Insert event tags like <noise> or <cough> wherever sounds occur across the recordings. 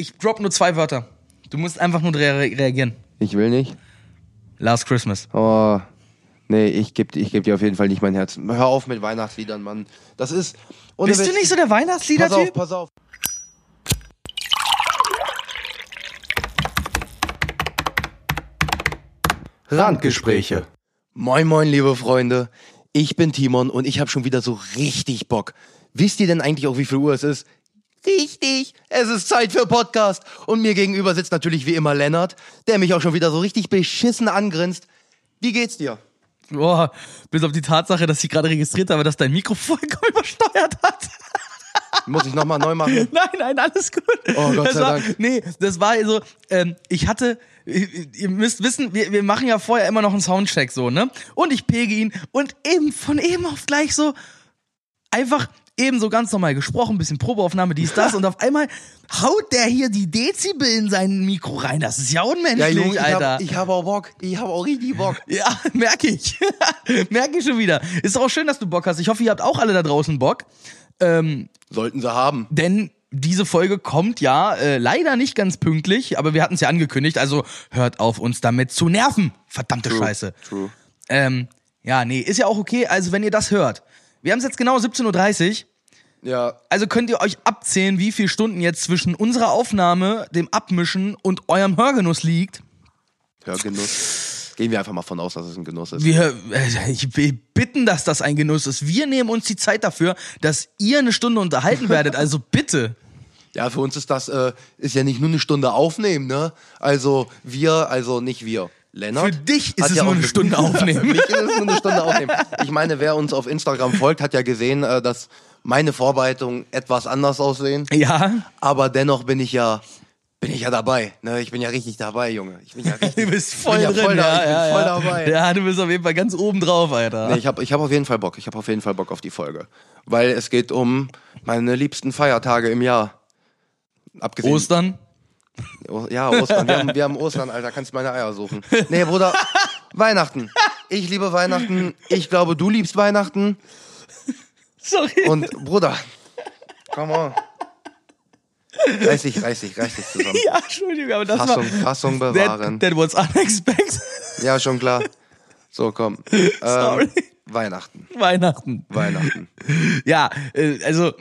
Ich drop nur zwei Wörter. Du musst einfach nur re reagieren. Ich will nicht. Last Christmas. Oh. Nee, ich geb, ich geb dir auf jeden Fall nicht mein Herz. Hör auf mit Weihnachtsliedern, Mann. Das ist. Bist du nicht so der Pass auf, Weihnachtslieder-Typ? pass auf. Randgespräche. Moin, moin, liebe Freunde. Ich bin Timon und ich habe schon wieder so richtig Bock. Wisst ihr denn eigentlich auch, wie viel Uhr es ist? Richtig, es ist Zeit für Podcast. Und mir gegenüber sitzt natürlich wie immer Lennart, der mich auch schon wieder so richtig beschissen angrinst. Wie geht's dir? Boah, bis auf die Tatsache, dass ich gerade registriert habe, dass dein Mikro <laughs> vollkommen übersteuert hat. Muss ich nochmal neu machen? <laughs> Nein, nein, alles gut. Oh, Gott das sei war, Dank. Nee, das war so, ähm, ich hatte, ihr müsst wissen, wir, wir machen ja vorher immer noch einen Soundcheck so, ne? Und ich pege ihn und eben von eben auf gleich so einfach eben so ganz normal gesprochen, bisschen Probeaufnahme, dies, das und auf einmal haut der hier die Dezibel in sein Mikro rein. Das ist ja unmenschlich, Ja, Junge, ich Alter. habe hab auch Bock. Ich habe auch richtig Bock. Ja, <laughs> merke ich. <laughs> merke ich schon wieder. Ist auch schön, dass du Bock hast. Ich hoffe, ihr habt auch alle da draußen Bock. Ähm, Sollten sie haben. denn diese Folge kommt ja äh, leider nicht ganz pünktlich, aber wir hatten es ja angekündigt, also hört auf, uns damit zu nerven. Verdammte Scheiße. True. Ähm, ja, nee, ist ja auch okay. Also, wenn ihr das hört. Wir haben es jetzt genau 17.30 Uhr. Ja, Also könnt ihr euch abzählen, wie viele Stunden jetzt zwischen unserer Aufnahme, dem Abmischen und eurem Hörgenuss liegt. Hörgenuss. Gehen wir einfach mal von aus, dass es ein Genuss ist. Wir, äh, ich will bitten, dass das ein Genuss ist. Wir nehmen uns die Zeit dafür, dass ihr eine Stunde unterhalten <laughs> werdet. Also bitte. Ja, für uns ist das, äh, ist ja nicht nur eine Stunde aufnehmen, ne? Also wir, also nicht wir. Lennart. Für dich ist es ja nur eine Stunde <laughs> aufnehmen. Für mich ist es nur eine Stunde aufnehmen. Ich meine, wer uns auf Instagram folgt, hat ja gesehen, äh, dass meine Vorbereitungen etwas anders aussehen. Ja, Aber dennoch bin ich ja, bin ich ja dabei. Ne? Ich bin ja richtig dabei, Junge. Ich bin ja <laughs> richtig. du bist voll drin. ja voll, ja, ja, voll dabei. Ja, du bist auf jeden Fall ganz oben drauf, Alter. Nee, ich habe ich hab auf jeden Fall Bock. Ich habe auf jeden Fall Bock auf die Folge. Weil es geht um meine liebsten Feiertage im Jahr. Abgesehen. Ostern? Ja, Ostern. Wir haben, wir haben Ostern, Alter. Kannst meine Eier suchen. Nee, Bruder. <laughs> Weihnachten. Ich liebe Weihnachten. Ich glaube, du liebst Weihnachten. Sorry. Und Bruder, come on. Reiß dich, reiß dich, reiß dich zusammen. ja, Entschuldigung, aber das Fassung, war... Fassung bewahren. That, that was unexpected. Ja, schon klar. So, komm. <laughs> Ähm, Sorry. Weihnachten. Weihnachten. Weihnachten. Ja, äh, also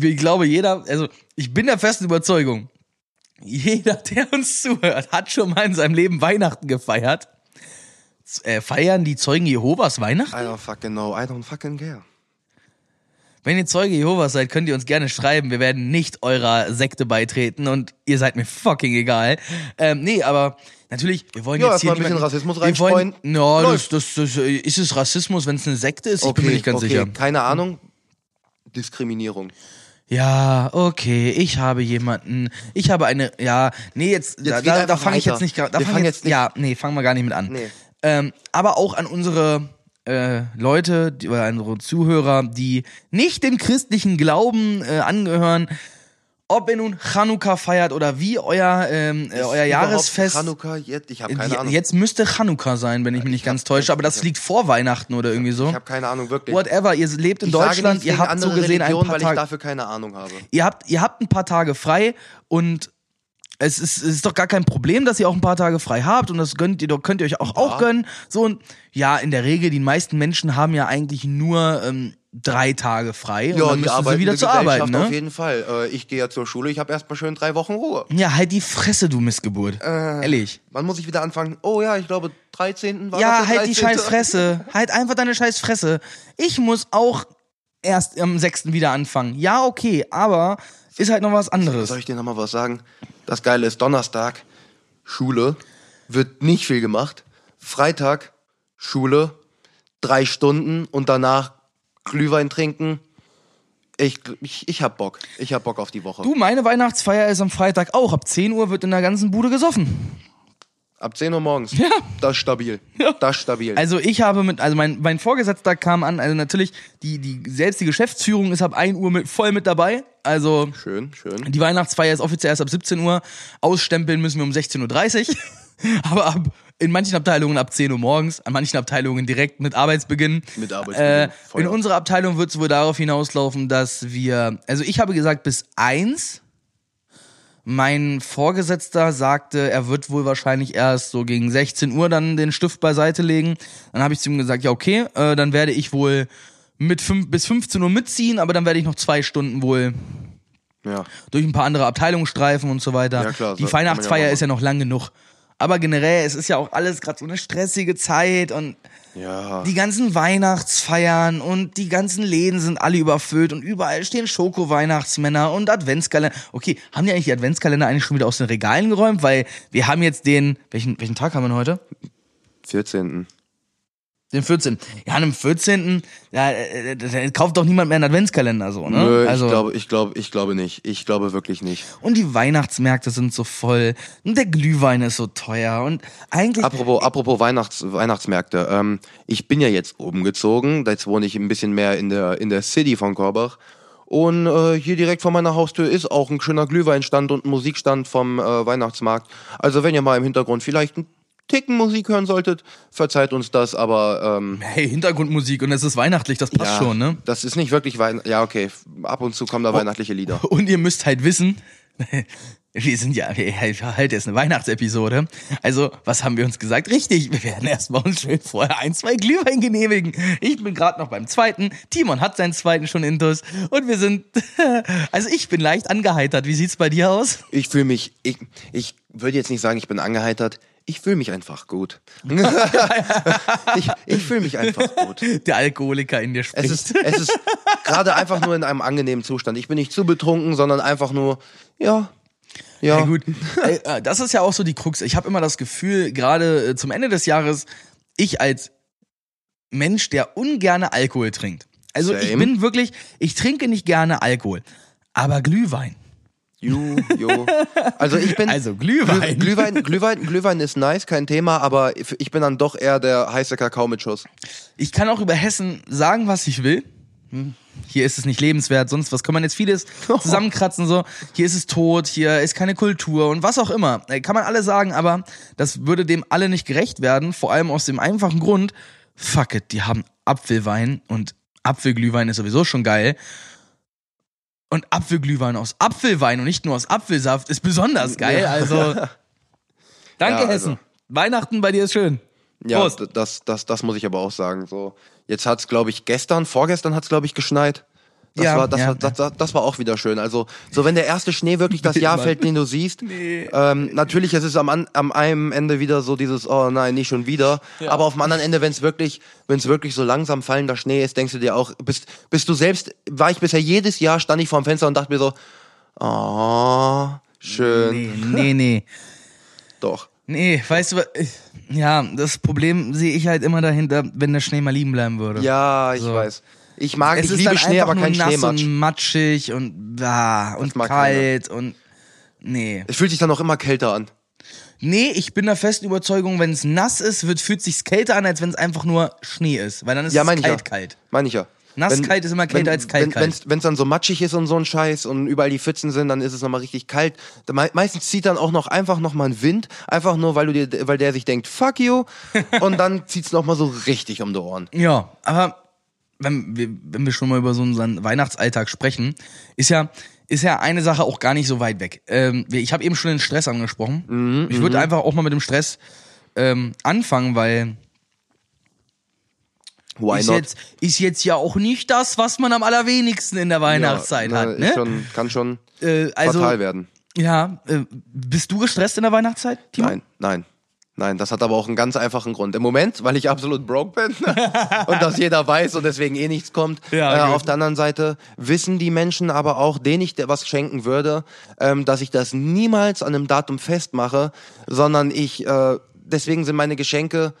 ich glaube, jeder, also ich bin der festen Überzeugung, jeder, der uns zuhört, hat schon mal in seinem Leben Weihnachten gefeiert. Äh, feiern die Zeugen Jehovas Weihnachten? I don't fucking know. I don't fucking care. Wenn ihr Zeuge Jehovas seid, könnt ihr uns gerne schreiben. Wir werden nicht eurer Sekte beitreten und ihr seid mir fucking egal. Ähm, nee, aber natürlich, wir wollen Ja, jetzt hier ein bisschen Rassismus reinstreuen. No, das, das, das, ist es Rassismus, wenn es eine Sekte ist? Ich bin mir nicht ganz okay. sicher. Keine Ahnung. Diskriminierung. Ja, okay, ich habe jemanden, ich habe eine, ja, nee, jetzt, da, geht da, da fange ich jetzt nicht gerade, da fange fangen jetzt, jetzt nicht- ja, nee, fangen wir gar nicht mit an. Nee. Ähm, aber auch an unsere äh, Leute, die, oder unsere Zuhörer, die nicht dem christlichen Glauben äh, angehören, ob ihr nun Chanukka feiert oder wie euer, ähm, äh, euer Jahresfest. Chanukka, jetzt, ich habe keine Ahnung. Jetzt müsste Chanukka sein, wenn ich mich nicht ganz täusche, aber das liegt vor Weihnachten oder irgendwie so. ich habe keine Ahnung, wirklich. Whatever, ihr lebt in ich Deutschland, ihr habt so gesehen ein Religionen, paar weil ich Tage. dafür keine Ahnung habe. ihr habt, ihr habt ein paar Tage frei und es ist, es ist doch gar kein Problem, dass ihr auch ein paar Tage frei habt und das gönnt ihr doch, könnt ihr euch auch, auch gönnen. So und ja, in der Regel, die meisten Menschen haben ja eigentlich nur ähm, drei Tage frei und dann müssen sie wieder zur Arbeit, Auf ne? jeden Fall. Äh, ich gehe ja zur Schule, ich habe erstmal schön drei Wochen Ruhe. Ja, halt die Fresse, du Missgeburt. Äh, Ehrlich. Wann muss ich wieder anfangen? Oh ja, ich glaube 13. war Ja, halt die 13.? scheiß Fresse. halt einfach deine scheiß Fresse. Ich muss auch erst am 6. wieder anfangen. Ja, okay, aber ist halt noch was anderes. Soll ich dir nochmal was sagen? Das Geile ist, Donnerstag, Schule, wird nicht viel gemacht. Freitag, Schule, drei Stunden und danach Glühwein trinken. Ich, ich, ich hab Bock. Ich hab Bock auf die Woche. Du, meine Weihnachtsfeier ist am Freitag auch. Ab 10 Uhr wird in der ganzen Bude gesoffen. Ab 10 Uhr morgens. Ja. Das ist stabil. Ja. Das ist stabil. Also ich habe mit, also mein, mein Vorgesetzter kam an, also natürlich, die, die, selbst die Geschäftsführung ist ab 1 Uhr mit, voll mit dabei. Also schön, schön. die Weihnachtsfeier ist offiziell erst ab 17 Uhr. Ausstempeln müssen wir um 16.30 Uhr. <laughs> Aber ab, in manchen Abteilungen ab 10 Uhr morgens, an manchen Abteilungen direkt mit Arbeitsbeginn. Mit Arbeitsbeginn, Äh, in unserer Abteilung wird es wohl darauf hinauslaufen, dass wir, also ich habe gesagt bis 1 mein Vorgesetzter sagte, er wird wohl wahrscheinlich erst so gegen 16 Uhr dann den Stift beiseite legen. Dann habe ich zu ihm gesagt, ja okay, äh, dann werde ich wohl mit fünf, bis 15 Uhr mitziehen, aber dann werde ich noch zwei Stunden wohl Ja. durch ein paar andere Abteilungen streifen und so weiter. Ja, klar, Die ja Weihnachtsfeier machen. ist ja noch lang genug. Aber generell, es ist ja auch alles gerade so eine stressige Zeit und Ja. die ganzen Weihnachtsfeiern und die ganzen Läden sind alle überfüllt und überall stehen Schoko-Weihnachtsmänner und Adventskalender. Okay, haben die eigentlich die Adventskalender eigentlich schon wieder aus den Regalen geräumt? Weil wir haben jetzt den, welchen, welchen Tag haben wir denn heute? 14. Den 14. Ja, an dem 14. Ja, äh, da, da kauft doch niemand mehr einen Adventskalender so, ne? Nö, also, ich glaube, ich glaube, ich glaube nicht. Ich glaube wirklich nicht. und die Weihnachtsmärkte sind so voll und der Glühwein ist so teuer und eigentlich Apropos, apropos Weihnachts, Weihnachtsmärkte. Ähm, ich bin ja jetzt umgezogen. Jetzt wohne ich ein bisschen mehr in der, in der City von Korbach. Und äh, hier direkt vor meiner Haustür ist auch ein schöner Glühweinstand und ein Musikstand vom äh, Weihnachtsmarkt. Also wenn ihr mal im Hintergrund vielleicht einen Ticken Musik hören solltet, verzeiht uns das, aber ähm, hey, Hintergrundmusik und es ist weihnachtlich, das passt ja, schon, ne? das ist nicht wirklich Weihnachten. Ja, okay, ab und zu kommen da weihnachtliche Lieder. Und ihr müsst halt wissen, <laughs> wir sind ja, wir- halt ist eine Weihnachtsepisode. Also, was haben wir uns gesagt? Richtig, wir werden erstmal uns schön vorher ein, zwei Glühwein genehmigen. Ich bin gerade noch beim zweiten. Timon hat seinen zweiten schon intus. Und wir sind, <laughs> also ich bin leicht angeheitert. Wie sieht's bei dir aus? Ich fühle mich, ich, ich würde jetzt nicht sagen, ich bin angeheitert. Ich fühle mich einfach gut. <laughs> ich ich fühle mich einfach gut. Der Alkoholiker in dir spricht. Es ist, es ist gerade einfach nur in einem angenehmen Zustand. Ich bin nicht zu betrunken, sondern einfach nur, ja, ja. Ja gut, äh, das ist ja auch so die Krux. Ich habe immer das Gefühl, gerade äh, zum Ende des Jahres, ich als Mensch, der ungerne Alkohol trinkt. Also ich Same. bin wirklich, ich trinke nicht gerne Alkohol, aber Glühwein. Ju, jo. Also ich bin. <laughs> Also Glühwein. Glüh- Glühwein, Glühwein, Glühwein ist nice, kein Thema, aber ich bin dann doch eher der heiße Kakao mit Schuss. Ich kann auch über Hessen sagen, was ich will. Hm, Hier ist es nicht lebenswert, sonst was kann man jetzt vieles <laughs> zusammenkratzen so. Hier ist es tot, hier ist keine Kultur und was auch immer. Äh, Kann man alle sagen, aber das würde dem alle nicht gerecht werden, vor allem aus dem einfachen Grund, fuck it, die haben Apfelwein und Apfelglühwein ist sowieso schon geil. Und Apfelglühwein aus Apfelwein und nicht nur aus Apfelsaft ist besonders geil, also <laughs> Danke Ja, also- Hessen. Weihnachten bei dir ist schön. Ja, Prost. das, das, das muss ich aber auch sagen. So, jetzt hat's, glaube ich, gestern, vorgestern hat's, glaube ich, geschneit. Das, Ja, war, das, ja, war, das, das, das war auch wieder schön. Also, so wenn der erste Schnee wirklich das Jahr Mann. fällt, den du siehst, ähm, natürlich ist es am, an- am einem Ende wieder so dieses, oh nein, nicht schon wieder. Aber auf dem anderen Ende, wenn es wirklich, wenn es wirklich so langsam fallender Schnee ist, denkst du dir auch, bist, bist du selbst, war ich bisher jedes Jahr, stand ich vorm Fenster und dachte mir so, oh, schön. Nee, nee, nee. <laughs> Doch. Nee, weißt du, ja, das Problem sehe ich halt immer dahinter, wenn der Schnee mal liegen bleiben würde. Ja, ich So. weiß. Ich mag, es ich ist liebe dann Schnee, aber kein nass Schneematsch. und matschig und ah, und mag kalt und nee. Es fühlt sich dann auch immer kälter an. Nee, ich bin der festen Überzeugung, wenn es nass ist, wird fühlt sich's kälter an, als wenn es einfach nur Schnee ist, weil dann ist Ja, es kalt ja. kalt. Meine ich ja. Nass kalt ist immer kälter als kalt. Wenn es dann so matschig ist und so ein Scheiß und überall die Pfützen sind, dann ist es nochmal richtig kalt. Mei- Meistens zieht dann auch noch einfach nochmal ein Wind, einfach nur, weil du dir, weil der sich denkt, fuck you. <laughs> und dann zieht's noch mal so richtig um die Ohren. Ja, aber wenn wir, wenn wir schon mal über so unseren Weihnachtsalltag sprechen, ist ja, ist ja eine Sache auch gar nicht so weit weg. Ähm, ich habe eben schon den Stress angesprochen. Mhm, ich würde einfach auch mal mit dem Stress ähm, anfangen, weil Why ist not? jetzt, ist jetzt ja auch nicht das, was man am allerwenigsten in der Weihnachtszeit Ja, hat. ist Ne? Schon, kann schon Äh, also, fatal werden. ja, äh, bist du gestresst in der Weihnachtszeit, Timo? Nein, nein. Nein, das hat aber auch einen ganz einfachen Grund. Im Moment, weil ich absolut broke bin <laughs> und das jeder weiß und deswegen eh nichts kommt. Ja, äh, auf der anderen Seite wissen die Menschen aber auch, denen ich was schenken würde, ähm, dass ich das niemals an einem Datum festmache, sondern ich, äh, deswegen sind meine Geschenke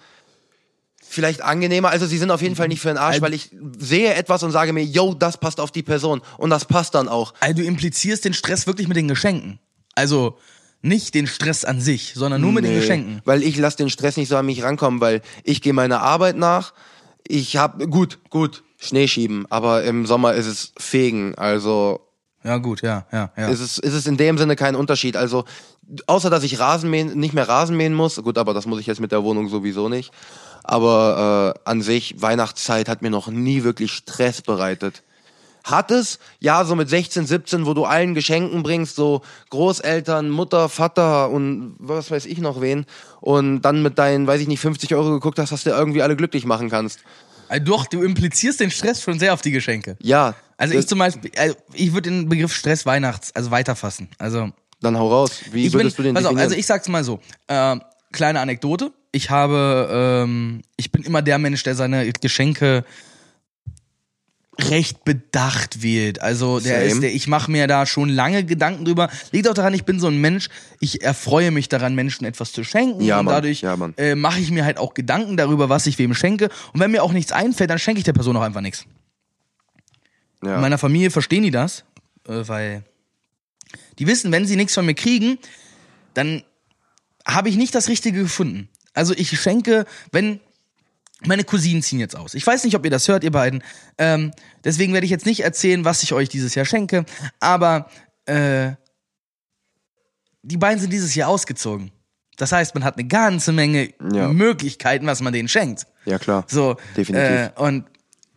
vielleicht angenehmer. Also sie sind auf jeden Fall nicht für den Arsch, weil ich sehe etwas und sage mir, yo, das passt auf die Person und das passt dann auch. Also du implizierst den Stress wirklich mit den Geschenken. Also nicht den Stress an sich, sondern nur mit den Geschenken. Weil ich lasse den Stress nicht so an mich rankommen, weil ich gehe meiner Arbeit nach. Ich habe gut, gut, Schnee schieben, aber im Sommer ist es fegen. Also Ja, gut, ja, ja, ja. ist es ist es in dem Sinne kein Unterschied. Also außer dass ich Rasenmähen nicht mehr Rasenmähen muss. Gut, aber das muss ich jetzt mit der Wohnung sowieso nicht. Aber äh, an sich Weihnachtszeit hat mir noch nie wirklich Stress bereitet. Hattest, ja, so mit 16, 17, wo du allen Geschenken bringst, so Großeltern, Mutter, Vater und was weiß ich noch wen. Und dann mit deinen, weiß ich nicht, 50 Euro geguckt hast, dass du irgendwie alle glücklich machen kannst. Also doch, du implizierst den Stress schon sehr auf die Geschenke. Ja. Also ich zum Beispiel, also ich würde den Begriff Stress Weihnachts, also weiterfassen. Also Dann hau raus. Wie ich bin, würdest du den pass auf, also ich sag's mal so, äh, kleine Anekdote. Ich habe, ähm, ich bin immer der Mensch, der seine Geschenke recht bedacht wählt. Also der Same. ist, der, ich mache mir da schon lange Gedanken drüber. Liegt auch daran, ich bin so ein Mensch, ich erfreue mich daran, Menschen etwas zu schenken. Ja, und Mann. dadurch Ja, äh, mache ich mir halt auch Gedanken darüber, was ich wem schenke. Und wenn mir auch nichts einfällt, dann schenke ich der Person auch einfach nichts. ja. In meiner Familie verstehen die das, äh, weil die wissen, wenn sie nichts von mir kriegen, dann habe ich nicht das Richtige gefunden. Also ich schenke, wenn meine Cousinen ziehen jetzt aus. Ich weiß nicht, ob ihr das hört, ihr beiden. Ähm, deswegen werde ich jetzt nicht erzählen, was ich euch dieses Jahr schenke. Aber äh, die beiden sind dieses Jahr ausgezogen. Das heißt, man hat eine ganze Menge Ja. Möglichkeiten, was man denen schenkt. ja, klar. So, Definitiv. Äh, und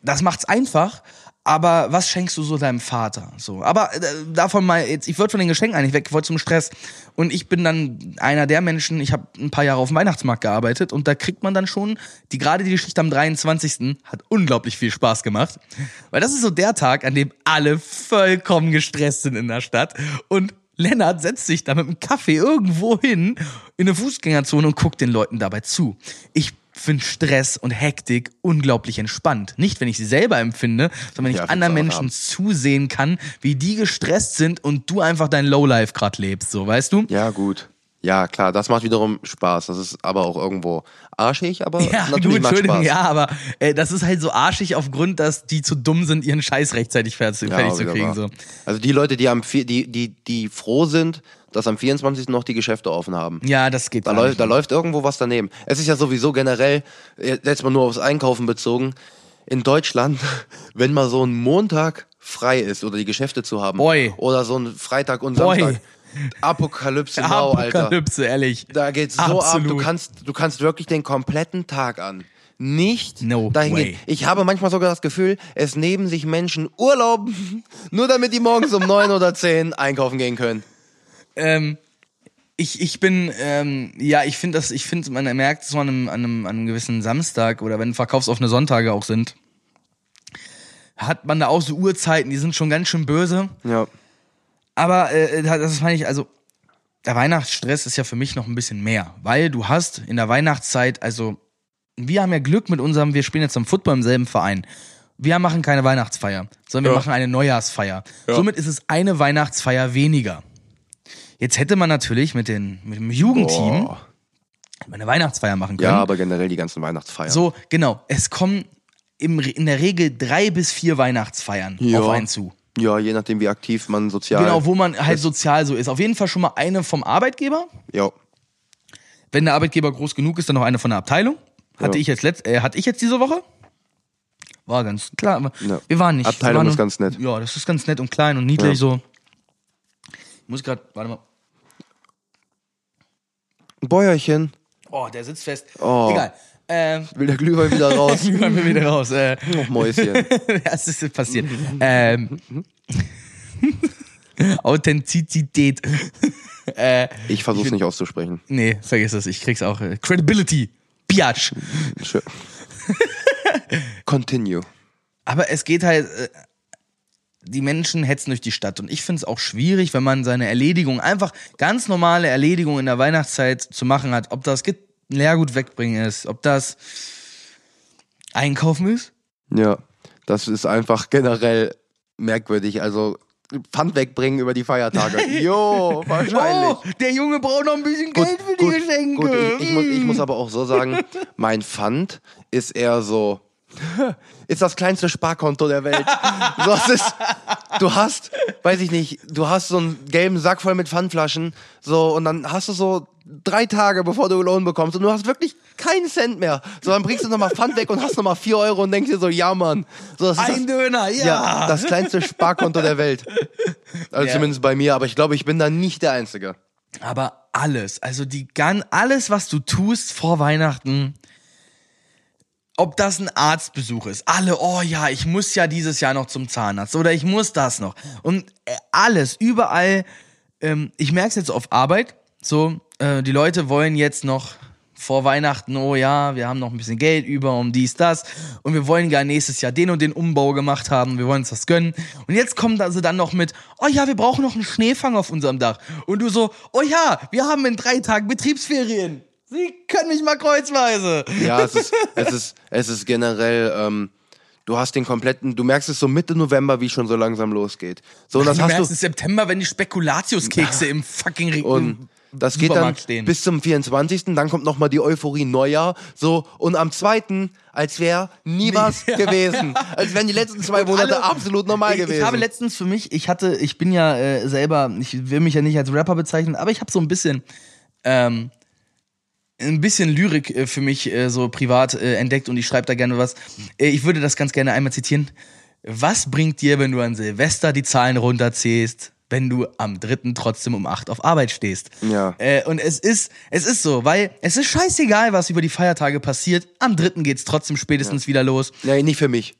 das macht's einfach. Aber was schenkst du so deinem Vater? So, aber äh, davon mal jetzt, ich wollte von den Geschenken eigentlich weg, ich wollte zum Stress. Und ich bin dann einer der Menschen, ich habe ein paar Jahre auf dem Weihnachtsmarkt gearbeitet und da kriegt man dann schon, die gerade die Geschichte am 23. hat unglaublich viel Spaß gemacht. Weil das ist so der Tag, an dem alle vollkommen gestresst sind in der Stadt. Und Lennart setzt sich da mit einem Kaffee irgendwo hin in eine Fußgängerzone und guckt den Leuten dabei zu. Ich finde Stress und Hektik unglaublich entspannt. Nicht, wenn ich sie selber empfinde, sondern wenn ich Ja, anderen Menschen zusehen kann, wie die gestresst sind und du einfach dein Lowlife gerade lebst, so, weißt du? Ja, gut. Ja, klar, das macht wiederum Spaß. Das ist aber auch irgendwo arschig, aber Ja, natürlich macht Entschuldigung, Spaß. ja, aber äh, das ist halt so arschig aufgrund, dass die zu dumm sind, ihren Scheiß rechtzeitig fertig, Ja, fertig zu kriegen. So. Also die Leute, die am vier- die, die, die froh sind, dass am 24. noch die Geschäfte offen haben. Ja, das geht Da, läuft, da läuft irgendwo was daneben. Es ist ja sowieso generell, äh, jetzt mal nur aufs Einkaufen bezogen, in Deutschland, <laughs> wenn mal so ein Montag frei ist oder die Geschäfte zu haben Boy. oder so ein Freitag und Boy. Apokalypse now, Alter. Apokalypse, ehrlich. Da geht's so ab, Absolut. du kannst, du kannst wirklich den kompletten Tag an. Nicht No dahin way. gehen. Ich habe manchmal sogar das Gefühl, es nehmen sich Menschen Urlaub, <laughs> nur damit die morgens um neun oder zehn einkaufen gehen können. ähm, ich, ich bin, ähm, ja, ich finde das, ich finde, man merkt so an einem, an, einem, an einem gewissen Samstag oder wenn verkaufsoffene Sonntage auch sind, hat man da auch so Uhrzeiten, die sind schon ganz schön böse. Ja. Aber äh, das meine ich, also der Weihnachtsstress ist ja für mich noch ein bisschen mehr, weil du hast in der Weihnachtszeit, also wir haben ja Glück mit unserem, wir spielen jetzt am Football im selben Verein. Wir machen keine Weihnachtsfeier, sondern wir Ja. machen eine Neujahrsfeier. Somit ist es eine Weihnachtsfeier weniger. Jetzt hätte man natürlich mit, den, mit dem Jugendteam Boah. eine Weihnachtsfeier machen können. Ja, aber generell die ganzen Weihnachtsfeiern. So, genau. Es kommen im, in der Regel drei bis vier Weihnachtsfeiern Ja. auf einen zu. Ja, je nachdem, wie aktiv man sozial. Genau, wo man halt sozial so ist. Auf jeden Fall schon mal eine vom Arbeitgeber. Ja. Wenn der Arbeitgeber groß genug ist, dann noch eine von der Abteilung. Hatte Ja. ich jetzt letzt, äh, hatte ich jetzt diese Woche? War ganz klar. Ja. Wir waren nicht. Abteilung waren ist ganz nett. Ja, das ist ganz nett und klein und niedlich Ja. so. Ich muss gerade, warte mal. Ein Bäuerchen. Oh, der sitzt fest. Oh. Egal. Ähm, Will der Glühwein wieder <laughs> raus? Glühwein will wieder raus. Äh, Noch Mäuschen. <laughs> das ist passiert. ähm, <laughs> Authentizität. äh, Ich versuch's nicht auszusprechen. nee, vergiss es. Ich krieg's auch. Äh, Credibility. Biatch. Schön. Continue. Aber es geht halt, äh, die Menschen hetzen durch die Stadt. Und ich finde es auch schwierig, wenn man seine Erledigung, einfach ganz normale Erledigung in der Weihnachtszeit zu machen hat. Ob das Leergut wegbringen ist, ob das Einkaufen ist. Ja, das ist einfach generell merkwürdig. Also Pfand wegbringen über die Feiertage. <laughs> Jo, wahrscheinlich. Oh, der Junge braucht noch ein bisschen Geld für die Geschenke. Gut, ich, ich, muss, ich muss aber auch so sagen, <laughs> mein Pfand ist eher so, <laughs> ist das kleinste Sparkonto der Welt. So, ist, du hast, weiß ich nicht, du hast so einen gelben Sack voll mit Pfandflaschen, so, und dann hast du so drei Tage, bevor du Lohn bekommst, und du hast wirklich keinen Cent mehr. So, dann bringst du nochmal Pfand weg und hast nochmal vier Euro und denkst dir so, ja, Mann. So, das ist Ein das, Döner, ja. ja, das kleinste Sparkonto der Welt. Also Ja. zumindest bei mir, aber ich glaube, ich bin da nicht der Einzige. Aber alles, also die gan alles, was du tust vor Weihnachten, ob das ein Arztbesuch ist. Alle, oh ja, ich muss ja dieses Jahr noch zum Zahnarzt oder ich muss das noch. Und äh, alles, überall. Ähm, ich merke es jetzt auf Arbeit. So, äh, die Leute wollen jetzt noch vor Weihnachten, oh ja, wir haben noch ein bisschen Geld über um dies, das und wir wollen gar nächstes Jahr den und den Umbau gemacht haben, wir wollen uns das gönnen. Und jetzt kommt also dann noch mit, oh ja, wir brauchen noch einen Schneefang auf unserem Dach. Und du so, oh ja, wir haben in drei Tagen Betriebsferien. Sie können mich mal kreuzweise. Ja, es ist, es ist, es ist generell, ähm, du hast den kompletten, du merkst es so Mitte November, wie schon so langsam losgeht. So, und das du hast merkst du, September, wenn die Spekulatiuskekse im fucking Re und das geht dann stehen. bis zum 24. Dann kommt nochmal die Euphorie Neujahr. So, und am 2. als wäre nie was Ja, <laughs> gewesen. Als wären die letzten zwei Monate alle- absolut normal ich, gewesen. Ich habe letztens für mich, ich hatte, ich bin ja äh, selber, ich will mich ja nicht als Rapper bezeichnen, aber ich habe so ein bisschen, ähm, ein bisschen Lyrik äh, für mich äh, so privat äh, entdeckt und ich schreibe da gerne was. Äh, ich würde das ganz gerne einmal zitieren. Was bringt dir, wenn du an Silvester die Zahlen runterzählst, wenn du am dritten trotzdem um acht auf Arbeit stehst? Ja. Äh, und es ist, es ist so, weil es ist scheißegal, was über die Feiertage passiert. Am dritten geht's trotzdem spätestens wieder los. nee, nicht für mich.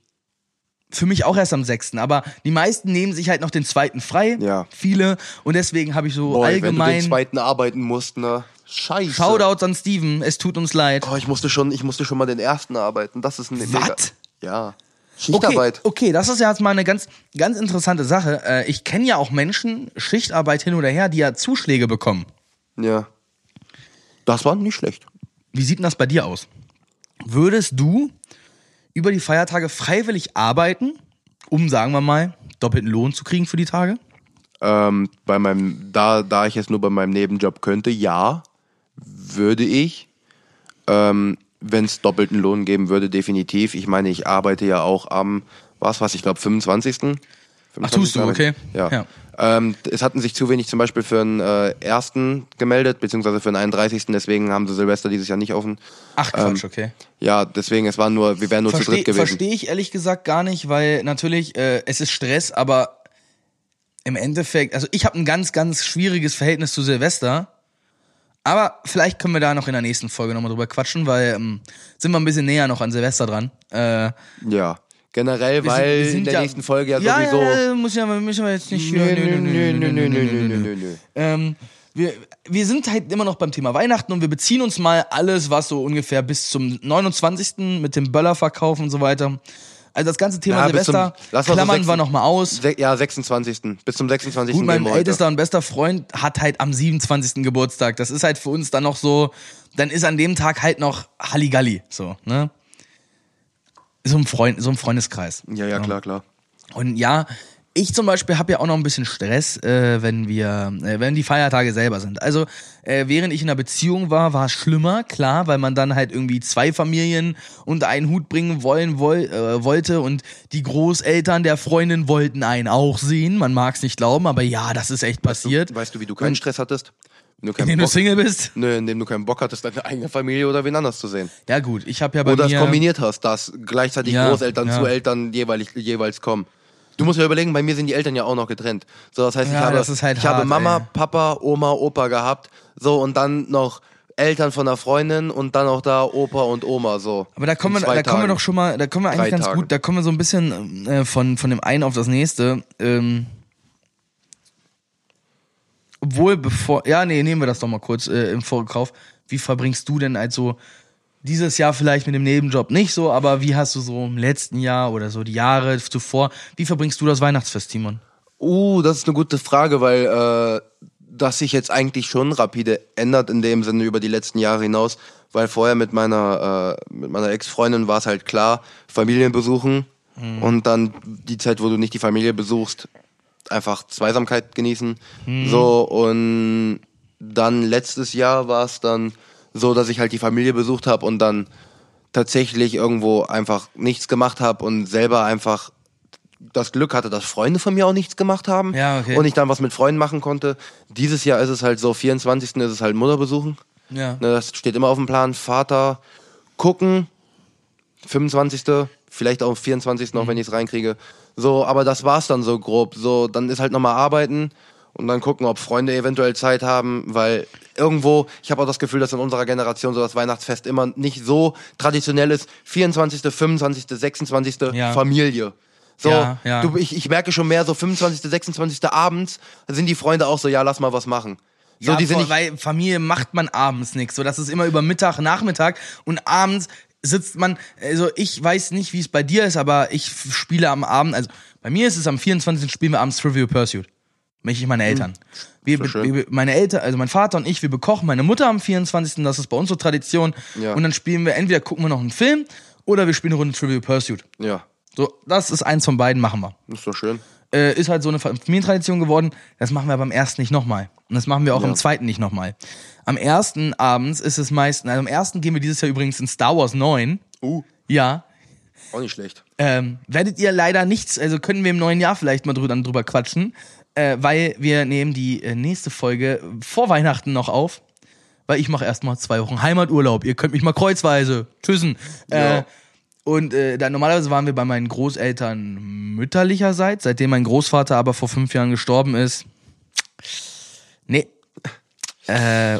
Für mich auch erst am 6. Aber die meisten nehmen sich halt noch den zweiten frei. Ja. Viele. Und deswegen habe ich so Boy, wenn du den allgemein. zweiten arbeiten musst, ne? Scheiße. Shoutouts an Steven, es tut uns leid. Oh, ich musste schon, ich musste schon mal den ersten arbeiten. Das ist ein Was? Ja. Okay, Schichtarbeit. okay, das ist ja jetzt mal eine ganz, ganz interessante Sache. Äh, Ich kenne ja auch Menschen, Schichtarbeit hin oder her, die ja Zuschläge bekommen. Ja. Das war nicht schlecht. Wie sieht denn das bei dir aus? Würdest du über die Feiertage freiwillig arbeiten, um, sagen wir mal, doppelten Lohn zu kriegen für die Tage? Ähm, bei meinem, da, da ich es nur bei meinem Nebenjob könnte, ja, würde ich. Ähm, Wenn es doppelten Lohn geben würde, definitiv. Ich meine, ich arbeite ja auch am, was, was, ich glaube, 25. Ach, tust du, okay. Ja. Ja. Ähm, es hatten sich zu wenig zum Beispiel für den äh, ersten gemeldet, beziehungsweise für den 31. Deswegen haben sie Silvester dieses Jahr nicht offen. Ach Quatsch, okay. Ja, deswegen, es waren nur, wir wären nur zu Verstehe dritt gewesen. versteh ich ehrlich gesagt gar nicht, weil natürlich, äh, es ist Stress, aber im Endeffekt, also ich habe ein ganz, ganz schwieriges Verhältnis zu Silvester. Aber vielleicht können wir da noch in der nächsten Folge nochmal drüber quatschen, weil ähm, sind wir ein bisschen näher noch an Silvester dran. Äh, ja. Generell, wir weil sind, wir sind in der ja, nächsten Folge ja, ja sowieso. Ja, ja, muss ja, müssen wir jetzt nicht. Nö, nö, nö, nö, nö, nö, nö, nö, Ähm, wir, wir sind halt immer noch beim Thema Weihnachten und wir beziehen uns mal alles, was so ungefähr bis zum 29. mit dem Böller verkaufen und so weiter. Also das ganze Thema Ja, bis zum- Silvester lass mal so klammern sechs- wir nochmal aus. Se ja, 26. Bis zum 26. Gut, mein ältester und bester Freund hat halt am 27. Geburtstag. Das ist halt für uns dann noch so, dann ist an dem Tag halt noch Halligalli, so, ne? So ein Freund, so ein Freundeskreis. Ja, ja, klar, klar. Und ja, ich zum Beispiel habe ja auch noch ein bisschen Stress, äh, wenn wir, äh, wenn die Feiertage selber sind. Also äh, während ich in einer Beziehung war, war es schlimmer, klar, weil man dann halt irgendwie zwei Familien unter einen Hut bringen wollen woll, äh, wollte und die Großeltern der Freundin wollten einen auch sehen. Man mag es nicht glauben, aber ja, das ist echt passiert. Weißt du, wie du keinen Stress hattest? Wenn du Indem du Bock, Single bist. Nö, indem du keinen Bock hattest, deine eigene Familie oder wen anders zu sehen. Ja gut, ich habe ja bei Oder mir kombiniert hast, dass gleichzeitig Ja, Großeltern ja. zu Eltern jeweils, jeweils kommen. Du musst ja überlegen, bei mir sind die Eltern ja auch noch getrennt. So, das heißt, ich Ja, habe, das ist halt ich habe hart, Mama, ey. Papa, Oma, Opa gehabt. So, und dann noch Eltern von einer Freundin und dann auch da Opa und Oma, so. Aber da kommen, wir, da kommen wir doch schon mal, da kommen wir eigentlich Drei ganz Tagen. gut, da kommen wir so ein bisschen äh, von, von dem einen auf das nächste. Ähm, obwohl, bevor, ja, nee, nehmen wir das doch mal kurz äh, im Vorkauf. Wie verbringst du denn also dieses Jahr vielleicht mit dem Nebenjob nicht so, aber wie hast du so im letzten Jahr oder so die Jahre zuvor, wie verbringst du das Weihnachtsfest, Timon? Uh, das ist eine gute Frage, weil äh, das sich jetzt eigentlich schon rapide ändert in dem Sinne über die letzten Jahre hinaus, weil vorher mit meiner äh, mit meiner Ex-Freundin war es halt klar, Familien besuchen und dann die Zeit, wo du nicht die Familie besuchst, einfach Zweisamkeit genießen. So und dann letztes Jahr war es dann so, dass ich halt die Familie besucht habe und dann tatsächlich irgendwo einfach nichts gemacht habe und selber einfach das Glück hatte, dass Freunde von mir auch nichts gemacht haben Ja, okay. und ich dann was mit Freunden machen konnte. Dieses Jahr ist es halt so, 24. ist es halt Mutter besuchen. Ja. Ne, das steht immer auf dem Plan. Vater gucken, 25. Vielleicht auch 24. noch, wenn ich es reinkriege. So, aber das war's dann so grob. So, dann ist halt nochmal arbeiten und dann gucken, ob Freunde eventuell Zeit haben, weil irgendwo, ich habe auch das Gefühl, dass in unserer Generation so das Weihnachtsfest immer nicht so traditionell ist. 24., 25., 26. Ja. Familie. So, Ja, ja. Du, ich, ich merke schon mehr so 25., 26. abends sind die Freunde auch so, ja, lass mal was machen. So, ja, die sind voll, weil Familie macht man abends nichts. So, das ist immer über Mittag, Nachmittag und abends sitzt man, also ich weiß nicht, wie es bei dir ist, aber ich spiele am Abend, also bei mir ist es am 24. spielen wir abends Trivial Pursuit. Mich meine Eltern. Wir, Hm. So wir, meine Eltern, also mein Vater und ich, wir bekochen meine Mutter am 24. Das ist bei uns so Tradition. Ja. Und dann spielen wir, entweder gucken wir noch einen Film oder wir spielen eine Runde Trivial Pursuit. ja, So, das ist eins von beiden, machen wir ist doch schön. äh, ist halt so eine Familientradition geworden. Das machen wir beim ersten nicht nochmal. Und das machen wir auch Ja. am zweiten nicht nochmal. Am ersten abends ist es meistens, also am ersten gehen wir dieses Jahr übrigens in Star Wars 9. Uh, Ja. auch nicht schlecht. Ähm, werdet ihr leider nichts, also können wir im neuen Jahr vielleicht mal drüber, dann drüber quatschen, äh, weil wir nehmen die äh, nächste Folge vor Weihnachten noch auf. Weil ich mache erstmal zwei Wochen Heimaturlaub. Ihr könnt mich mal kreuzweise. Tschüssen. Ja. Äh, und äh, dann normalerweise waren wir bei meinen Großeltern mütterlicherseits, seitdem mein Großvater aber vor fünf Jahren gestorben ist. Nee. Äh,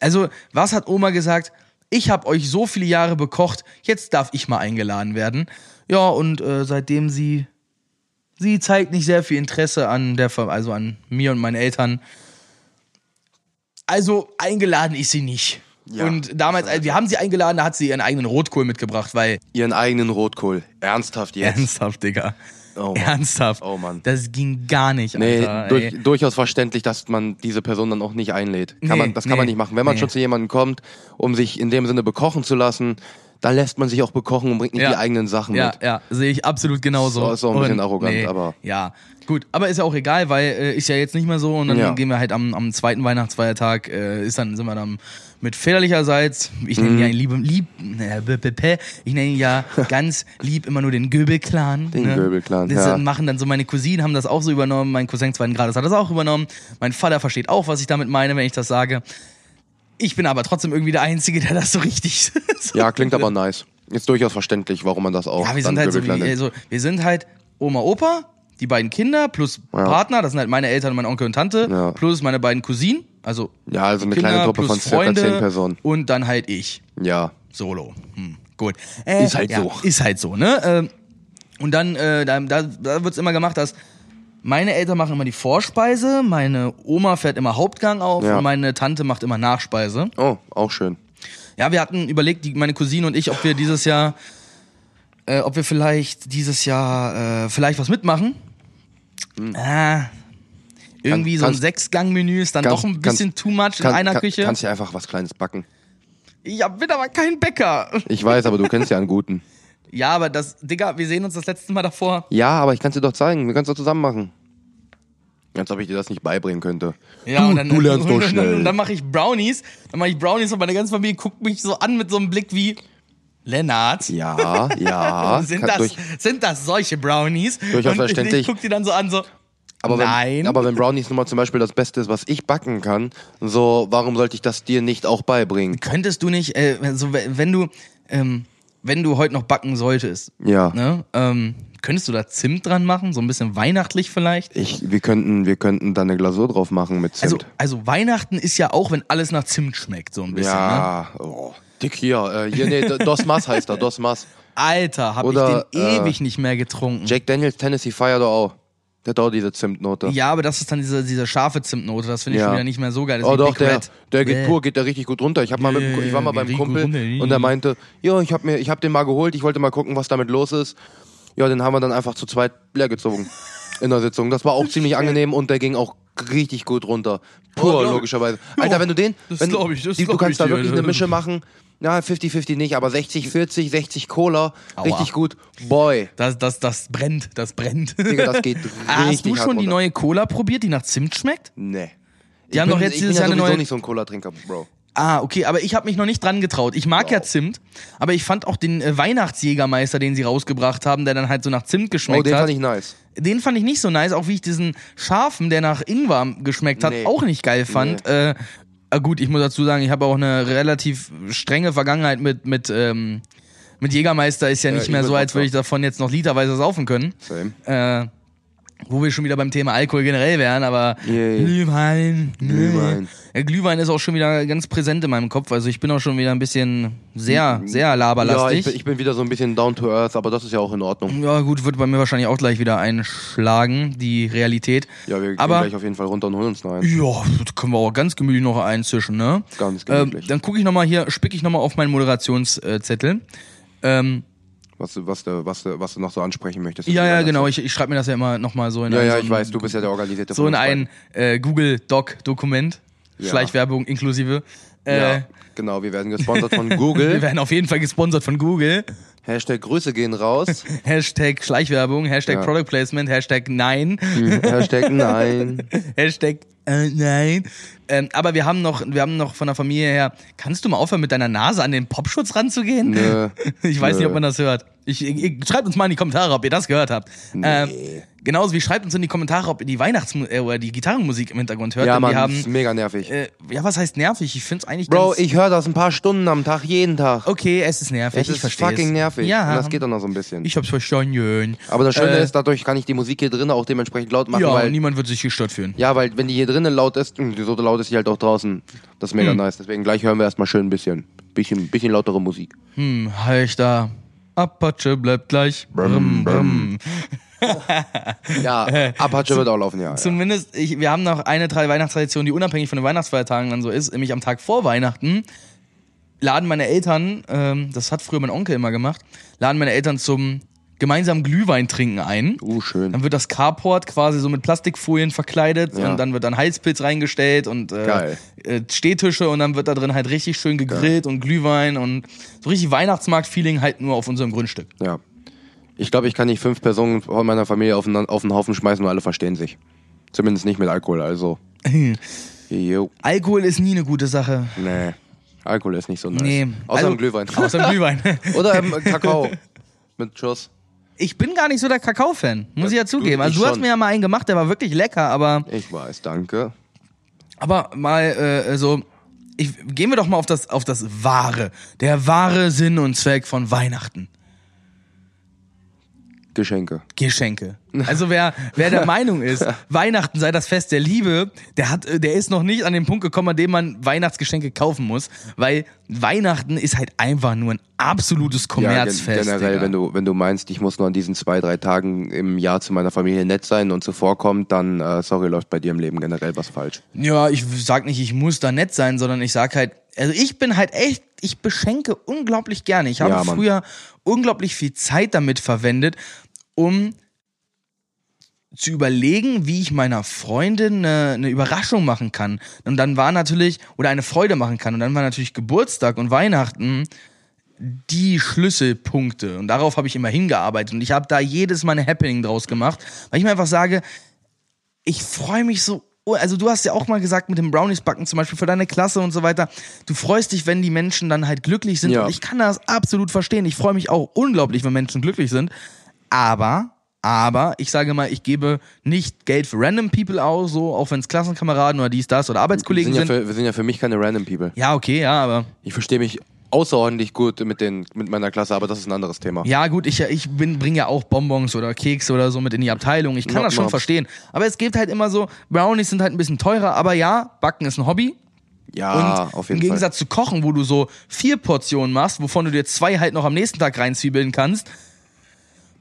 also, was hat Oma gesagt? Ich habe euch so viele Jahre bekocht, jetzt darf ich mal eingeladen werden. Ja, und äh, seitdem sie sie zeigt nicht sehr viel Interesse an der also an mir und meinen Eltern. Also eingeladen ist sie nicht. Ja, und damals, also, wir haben sie eingeladen, da hat sie ihren eigenen Rotkohl mitgebracht, weil Ihren eigenen Rotkohl. Ernsthaft jetzt? ernsthaft, Digga. Oh. Ernsthaft. Oh Mann. Das ging gar nicht, Nee, Alter. durch, ey. durchaus verständlich, dass man diese Person dann auch nicht einlädt. Kann Nee, man, das kann nee, man nicht machen. Wenn man nee. schon zu jemandem kommt, um sich in dem Sinne bekochen zu lassen, dann lässt man sich auch bekochen und bringt nicht Ja. die eigenen Sachen Ja, mit. ja, sehe ich absolut genauso. So, ist auch ein bisschen Und- arrogant, aber- Ja, gut, aber ist ja auch egal, weil äh, ist ja jetzt nicht mehr so und dann Ja. gehen wir halt am, am zweiten Weihnachtsfeiertag, äh, ist dann, sind wir dann mit väterlicherseits, ich Mhm. nenne ihn ja lieb, lieb äh, ich nenne ihn ja <laughs> ganz lieb immer nur den Göbel-Clan. Den ne? Göbel-Clan, Das ja. machen dann so meine Cousinen, haben das auch so übernommen, mein Cousin zweiten Grades hat das auch übernommen, mein Vater versteht auch, was ich damit meine, wenn ich das sage. Ich bin aber trotzdem irgendwie der Einzige, der das so richtig <laughs> so Ja, klingt aber <laughs> nice. Ist durchaus verständlich, warum man das auch Ja, wir sind halt so, wie, also, wir sind halt Oma, Opa, die beiden Kinder plus Ja. Partner, das sind halt meine Eltern, mein Onkel und Tante, Ja. plus meine beiden Cousinen, also Ja, also eine Kinder kleine Truppe plus von circa zehn Personen. und dann halt ich, Ja. solo. Hm, gut. Äh, Ist halt ja, so. Ist halt so, ne? Ähm, und dann, äh, da, da, da wird's immer gemacht, dass meine Eltern machen immer die Vorspeise, meine Oma fährt immer Hauptgang auf Ja. und meine Tante macht immer Nachspeise. Oh, auch schön. Ja, wir hatten überlegt, die, meine Cousine und ich, ob wir dieses Jahr, äh, ob wir vielleicht dieses Jahr äh, vielleicht was mitmachen. Ah, irgendwie Hm. Kann- so ein Sechsgang-Menü ist dann kannst- doch ein bisschen kannst- too much in Kann, einer kann, Küche. Kannst ja einfach was Kleines backen. Ich hab- bin aber kein Bäcker. Ich weiß, aber du kennst ja einen guten. <laughs> Ja, aber das, Digga, wir sehen uns das letzte Mal davor. Ja, aber ich kann es dir doch zeigen. Wir können es doch zusammen machen. Als ob ich dir das nicht beibringen könnte. Ja, du, und dann, du lernst doch <laughs> schnell. Und dann mache ich Brownies. Dann mache ich Brownies und meine ganze Familie guckt mich so an mit so einem Blick wie Lennart. ja, <laughs> ja. sind, das, durch- sind das solche Brownies? Durchaus und verständlich. Ich guck die dann so an, so. aber wenn, Nein. Aber wenn Brownies nun mal zum Beispiel das Beste ist, was ich backen kann, so, warum sollte ich das dir nicht auch beibringen? Könntest du nicht, äh, so, we- wenn du, ähm, wenn du heute noch backen solltest, Ja. ne, ähm, könntest du da Zimt dran machen? So ein bisschen weihnachtlich vielleicht? Ich, wir könnten, wir könnten da eine Glasur drauf machen mit Also, Zimt. also Weihnachten ist ja auch, wenn alles nach Zimt schmeckt, so ein bisschen. Ne? ja, oh, dick hier, äh, hier, nee, Dos Mas heißt er, Dos Mas. Alter, hab Oder, ich den äh, ewig nicht mehr getrunken. Jack Daniels Tennessee Fire doch auch. Der hat auch diese Zimtnote. ja, aber das ist dann diese, diese scharfe Zimtnote, das finde ich Ja. schon wieder nicht mehr so geil. Das Oh doch, der, der geht Bäh. pur, geht der richtig gut runter. Ich, hab mal mit, ich war mal Geht beim Kumpel und der meinte, ja, ich hab mir, ich hab den mal geholt, ich wollte mal gucken, was damit los ist. Ja, den haben wir dann einfach zu zweit leer gezogen in der Sitzung. Das war auch <laughs> ziemlich angenehm und der ging auch richtig gut runter. Pur, Oh, glaub ich. logischerweise. Alter, wenn du den, das wenn, glaub ich, das die, du kannst ich da wirklich eine Alter. Mische machen. Ja, 50-50 nicht, aber 60-40, 60 Cola, Aua. richtig gut. Boy, Das, das, das brennt, das brennt. Digga, das geht <laughs> Ah, richtig Hast du schon die runter. neue Cola probiert, die nach Zimt schmeckt? Nee. Die haben bin, doch jetzt ich dieses bin ja Jahr eine sowieso neue- nicht so ein Cola-Trinker, Bro. Ah, okay, aber ich habe mich noch nicht dran getraut. Ich mag ja Wow. Zimt, aber ich fand auch den äh, Weihnachtsjägermeister, den sie rausgebracht haben, der dann halt so nach Zimt geschmeckt Oh, den hat. fand ich nice. den fand ich nicht so nice, auch wie ich diesen scharfen, der nach Ingwer geschmeckt hat, Nee. auch nicht geil fand. Äh, ah, gut, ich muss dazu sagen, ich habe auch eine relativ strenge Vergangenheit mit mit ähm, mit Jägermeister. Ist ja nicht ich mehr so, als würde ich davon jetzt noch literweise saufen können. Same. Äh, wo wir schon wieder beim Thema Alkohol generell wären, aber Yay. Glühwein, Glühwein. Ja, Glühwein ist auch schon wieder ganz präsent in meinem Kopf. Also ich bin auch schon wieder ein bisschen sehr, sehr Ja, laberlastig. ich bin, ich bin wieder so ein bisschen down to earth, aber das ist ja auch in Ordnung. Ja, gut, wird bei mir wahrscheinlich auch gleich wieder einschlagen, die Realität. Ja, wir gehen Aber gleich auf jeden Fall runter und holen uns noch einen. ja, das können wir auch ganz gemütlich noch einzischen, ne? Ganz Ähm, gemütlich. dann gucke ich nochmal hier, spick ich nochmal auf meinen Moderationszettel. Ähm, Was, du- was, du, was, du, was du noch so ansprechen möchtest. ja, ja, genau. Ich, ich schreibe mir das ja immer nochmal so in Ja, ein, ja, so ich weiß, du bist ja der Organisierte so in ein äh, Google Doc Dokument. Ja. Schleichwerbung inklusive. Äh. Ja, genau, wir werden gesponsert von <laughs> Wir Google. werden auf jeden Fall gesponsert von Google. Hashtag Grüße gehen raus. <laughs> Hashtag Schleichwerbung, Hashtag Ja. Product Placement, Hashtag Nein, Hashtag <laughs> Nein. Hashtag äh, Nein. Ähm, aber wir haben noch, wir haben noch von der Familie her. Kannst du mal aufhören, mit deiner Nase an den Popschutz ranzugehen? Nö. <laughs> Ich weiß nicht, Nö. ob man das hört. Ich, ich, ich, schreibt uns mal in die Kommentare, ob ihr das gehört habt. Ähm, genauso wie schreibt uns in die Kommentare, ob ihr die Weihnachts äh, oder die Gitarrenmusik im Hintergrund hört. Ja, Mann, haben, ist mega nervig. äh, ja, was heißt nervig? Ich find's eigentlich Bro, ich höre das ein paar Stunden am Tag, jeden Tag. Okay, es ist nervig, es ich ist verstehe fucking nervig. Ja, Und das geht dann noch so ein bisschen. ich hab's verstanden. Aber das Schöne Äh, ist, dadurch kann ich die Musik hier drinnen auch dementsprechend laut machen, Ja, weil niemand wird sich gestört fühlen. Ja, weil wenn die hier drinnen laut ist, mh, so laut ist die halt auch draußen. Das ist mega Hm. nice. Deswegen gleich hören wir erstmal schön ein bisschen. Bisschen, bisschen lautere Musik. Hm, halt da. Apache bleibt gleich. Brumm, brumm. <laughs> Ja, Apache wird auch laufen, ja. Zumindest, ich, wir haben noch eine drei Weihnachtstradition, die unabhängig von den Weihnachtsfeiertagen dann so ist. Nämlich am Tag vor Weihnachten laden meine Eltern, ähm, das hat früher mein Onkel immer gemacht, laden meine Eltern zum gemeinsamen Glühwein trinken ein. Uh, schön. Dann wird das Carport quasi so mit Plastikfolien verkleidet Ja. und dann wird dann Heizpilz reingestellt und äh, Geil. äh, Stehtische und dann wird da drin halt richtig schön gegrillt und Glühwein und so richtig Weihnachtsmarkt-Feeling halt nur auf unserem Grundstück. Ja. Ich glaube, ich kann nicht fünf Personen von meiner Familie auf den, auf den Haufen schmeißen und alle verstehen sich. Zumindest nicht mit Alkohol, also. <laughs> Alkohol ist nie eine gute Sache. Nee. Alkohol ist nicht so nice. Nee. Außer Also- im Glühwein. Außer im Glühwein. <laughs> Oder im Kakao. <laughs> Mit Schuss. Ich bin gar nicht so der Kakao-Fan, muss ich ja du- zugeben. ich Also du hast schon. mir ja mal einen gemacht, der war wirklich lecker, aber, Ich weiß, danke. aber mal äh, so, ich, gehen wir doch mal auf das, auf das Wahre. Der wahre Sinn und Zweck von Weihnachten. Geschenke. Geschenke. Also wer, wer der <laughs> Meinung ist, Weihnachten sei das Fest der Liebe, der hat, äh, der ist noch nicht an den Punkt gekommen, an dem man Weihnachtsgeschenke kaufen muss, weil Weihnachten ist halt einfach nur ein absolutes Ja, Kommerzfest. generell, Digga. wenn du, wenn du meinst, ich muss nur an diesen zwei, drei Tagen im Jahr zu meiner Familie nett sein und zuvorkommen, dann, äh, sorry, läuft bei dir im Leben generell was falsch. Ja, ich sag nicht, ich muss da nett sein, sondern ich sag halt, also ich bin halt echt, ich beschenke unglaublich gerne. Ich habe Ja, früher unglaublich viel Zeit damit verwendet, um zu überlegen, wie ich meiner Freundin eine, eine Überraschung machen kann. Und dann war natürlich, oder eine Freude machen kann. Und dann war natürlich Geburtstag und Weihnachten die Schlüsselpunkte. Und darauf habe ich immer hingearbeitet. Und ich habe da jedes Mal eine Happening draus gemacht, weil ich mir einfach sage, ich freue mich so. Also du hast ja auch mal gesagt mit dem Brownies backen zum Beispiel für deine Klasse und so weiter. Du freust dich, wenn die Menschen dann halt glücklich sind. Ja. Und ich kann das absolut verstehen. Ich freue mich auch unglaublich, wenn Menschen glücklich sind. Aber, aber, ich sage mal, ich gebe nicht Geld für random people aus, so, auch wenn es Klassenkameraden oder dies, das oder Wir Arbeitskollegen sind, ja sind. für, wir sind ja für mich keine random people. Ja, okay, ja, aber. Ich verstehe mich außerordentlich gut mit, den, mit meiner Klasse, aber das ist ein anderes Thema. Ja, gut, ich, ich bin, bring ja auch Bonbons oder Kekse oder so mit in die Abteilung. Ich kann Knock das schon Knocks. verstehen. Aber es gibt halt immer so, Brownies sind halt ein bisschen teurer, aber ja, Backen ist ein Hobby. Ja, Und auf im jeden Fall. Gegensatz zu Kochen, wo du so vier Portionen machst, wovon du dir zwei halt noch am nächsten Tag reinzwiebeln kannst.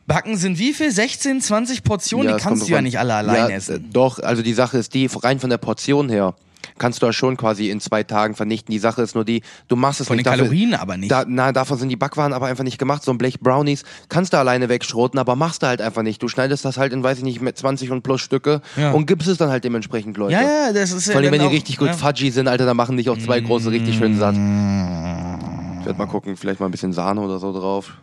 Backen sind wie viel? 16, 20 Portionen? Ja, die kannst du ja nicht alle allein ja, essen. Doch, also die Sache ist die, rein von der Portion her, kannst du ja schon quasi in zwei Tagen vernichten. Die Sache ist nur die, du machst es Von den nicht. dafür- Kalorien aber nicht. Da, na, davon sind die Backwaren aber einfach nicht gemacht. So ein Blech Brownies kannst du alleine wegschroten, aber machst du halt einfach nicht. Du schneidest das halt in, weiß ich nicht, mit 20 und plus Stücke Ja. und gibst es dann halt dementsprechend Leute. ja, ja, das ist ja Vor allem, wenn die auch- richtig gut ja. fudgy sind, Alter, dann machen dich auch zwei große richtig schön satt. Ich werde mal gucken, vielleicht mal ein bisschen Sahne oder so drauf.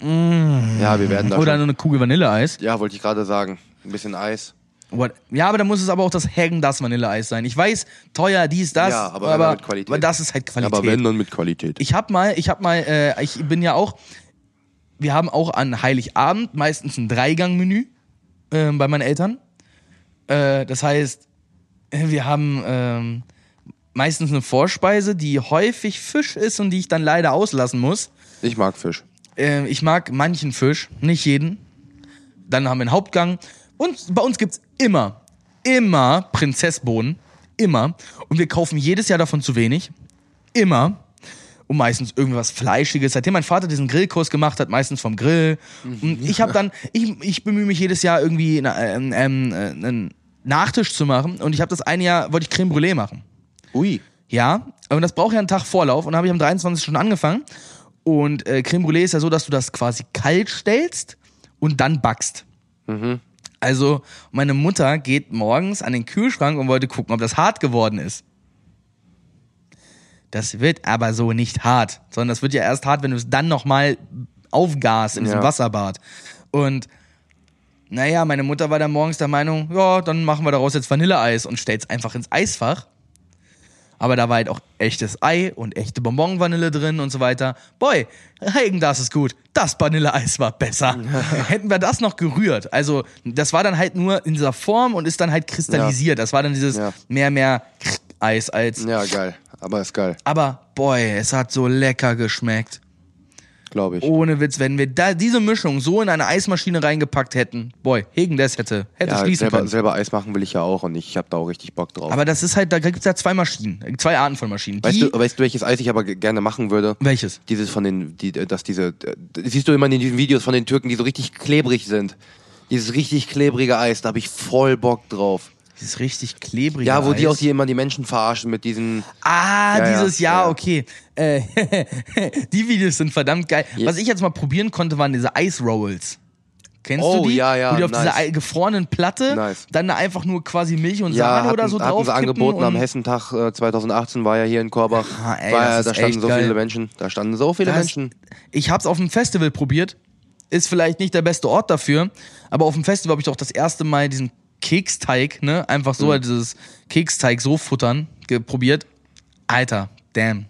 Ja, wir werden da Oder schon. nur eine Kugel Vanilleeis. Ja, wollte ich gerade sagen. Ein bisschen Eis. What? Ja, aber da muss es aber auch das Hagen das Vanilleeis sein. Ich weiß, teuer, dies, das, Ja, aber aber, dann mit Qualität. aber das ist halt Qualität. Aber wenn, dann mit Qualität. Ich hab mal, ich hab mal, äh, ich bin ja auch, wir haben auch an Heiligabend meistens ein Dreigang-Menü ähm, bei meinen Eltern. Äh, das heißt, wir haben ähm, meistens eine Vorspeise, die häufig Fisch ist und die ich dann leider auslassen muss. Ich mag Fisch. Äh, ich mag manchen Fisch, nicht jeden. Dann haben wir einen Hauptgang, Und bei uns gibt's immer, immer Prinzessbohnen. Immer. Und wir kaufen jedes Jahr davon zu wenig. Immer. Und meistens irgendwas Fleischiges. Seitdem mein Vater diesen Grillkurs gemacht hat, meistens vom Grill. Und ich habe dann, ich, ich bemühe mich jedes Jahr irgendwie na, ähm, ähm, äh, einen Nachtisch zu machen. Und ich habe das eine Jahr, wollte ich Creme Brûlée machen. Ui. Ja, aber das braucht ja einen Tag Vorlauf. Und habe ich am 23. schon angefangen. Und äh, Creme Brûlée ist ja so, dass du das quasi kalt stellst und dann backst. Also meine Mutter geht morgens an den Kühlschrank und wollte gucken, ob das hart geworden ist. Das wird aber so nicht hart, sondern das wird ja erst hart, wenn du es dann nochmal aufgas in diesem Ja. Wasserbad. Und naja, meine Mutter war dann morgens der Meinung, ja, dann machen wir daraus jetzt Vanilleeis und stellt's einfach ins Eisfach. Aber da war halt auch echtes Ei und echte Bonbon-Vanille drin und so weiter. Boy, Regen, das ist gut. Das Vanilleeis war besser. <laughs> Hätten wir das noch gerührt. Also, das war dann halt nur in dieser Form und ist dann halt kristallisiert. Das war dann dieses Ja. mehr, mehr Eis als. Ja, geil. Aber ist geil, Aber, boy, es hat so lecker geschmeckt. Glaube ich. Ohne Witz, wenn wir da diese Mischung so in eine Eismaschine reingepackt hätten, boy, Hegen das hätte, hätte ja, schließen selber, können. selber Eis machen will ich ja auch und ich habe da auch richtig Bock drauf. Aber das ist halt, da gibt's ja zwei Maschinen, zwei Arten von Maschinen. weißt, Die, du, weißt du, welches Eis ich aber ge- gerne machen würde? welches? Dieses von den, die, dass diese, siehst du immer in diesen Videos von den Türken, die so richtig klebrig sind. Dieses richtig klebrige Eis, da habe ich voll Bock drauf. Dieses richtig klebrige Ja, wo Eis. die auch die immer die Menschen verarschen mit diesen. Ah, Ja, ja, dieses ja, ja, ja. okay. Äh, <laughs> die Videos sind verdammt geil. Ja. Was ich jetzt mal probieren konnte, waren diese Ice Rolls. Kennst Oh, du die? ja, ja, Wo die auf nice. dieser gefrorenen Platte Nice. dann da einfach nur quasi Milch und Ja, Sahne hatten, oder so drauf sie angeboten am Hessentag äh, 2018, war ja hier in Korbach. Ah, ey, war ja, da standen so geil. viele Menschen. Da standen so viele Das- Menschen. Ich hab's auf dem Festival probiert. Ist vielleicht nicht der beste Ort dafür, aber auf dem Festival habe ich doch das erste Mal diesen Keksteig, ne, einfach so Mhm. halt dieses Keksteig so futtern probiert. Alter, damn.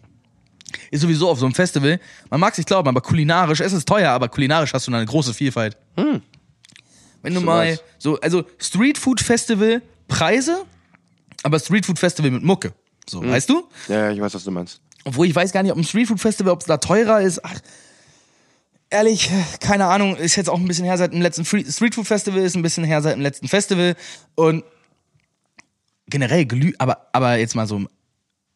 Ist sowieso auf so einem Festival, man mag sich glauben, aber kulinarisch, es ist teuer, aber kulinarisch hast du eine große Vielfalt. Wenn du So mal nice. so, also Street Food Festival Preise, aber Street Food Festival mit Mucke. So, Mhm. weißt du? Ja, ja, ich weiß, was du meinst. Obwohl ich weiß gar nicht, ob ein Street Food Festival, ob es da teurer ist. Ach, ehrlich, keine Ahnung, ist jetzt auch ein bisschen her seit dem letzten Free Street Food Festival, ist ein bisschen her seit dem letzten Festival. Und generell Glüh, aber, aber jetzt mal so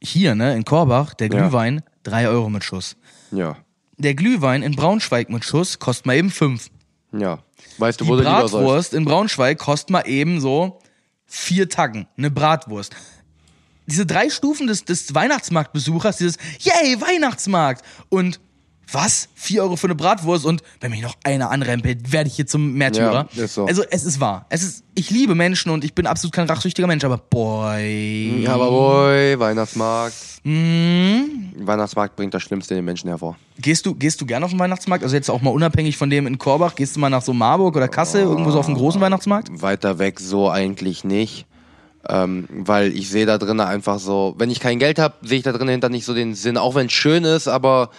hier, ne, in Korbach, der Ja. Glühwein, drei Euro mit Schuss. Ja. Der Glühwein in Braunschweig mit Schuss kostet mal eben fünf. Ja. Weißt du, Die wo du lieber sollst? Bratwurst in Braunschweig kostet mal eben so vier Tacken. Eine Bratwurst. Diese drei Stufen des, des Weihnachtsmarktbesuchers, dieses Yay, Weihnachtsmarkt! Und was? Vier Euro für eine Bratwurst und wenn mich noch einer anrempelt, werde ich hier zum Märtyrer. Ja, ist so. Also es ist wahr. Es ist, ich liebe Menschen und ich bin absolut kein rachsüchtiger Mensch, aber boy. Ja, aber boy, Weihnachtsmarkt. Mhm. Weihnachtsmarkt bringt das Schlimmste in den Menschen hervor. Gehst du, gehst du gerne auf den Weihnachtsmarkt? Also jetzt auch mal unabhängig von dem in Korbach, gehst du mal nach so Marburg oder Kassel, irgendwo so auf dem großen Weihnachtsmarkt? Weiter weg so eigentlich nicht. Ähm, weil ich sehe da drin einfach so, wenn ich kein Geld habe, sehe ich da drin hinter nicht so den Sinn, auch wenn es schön ist, aber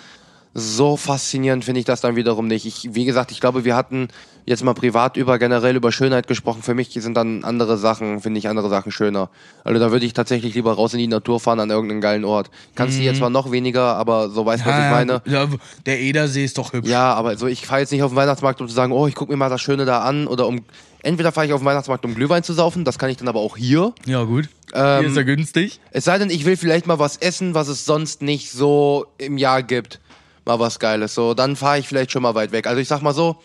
so faszinierend finde ich das dann wiederum nicht. Ich, wie gesagt, ich glaube, wir hatten jetzt mal privat über generell über Schönheit gesprochen. Für mich sind dann andere Sachen, finde ich andere Sachen schöner. Also da würde ich tatsächlich lieber raus in die Natur fahren an irgendeinen geilen Ort. Kannst du jetzt zwar noch weniger, aber so weißt du, was ich meine. Ja, der Edersee ist doch hübsch. Ja, aber so ich fahre jetzt nicht auf den Weihnachtsmarkt, um zu sagen, oh, ich gucke mir mal das Schöne da an oder um entweder fahre ich auf den Weihnachtsmarkt, um Glühwein zu saufen, das kann ich dann aber auch hier. Ja, gut. Ähm, Hier ist er günstig. Es sei denn, ich will vielleicht mal was essen, was es sonst nicht so im Jahr gibt. Mal was Geiles. So, dann fahre ich vielleicht schon mal weit weg. Also ich sag mal so,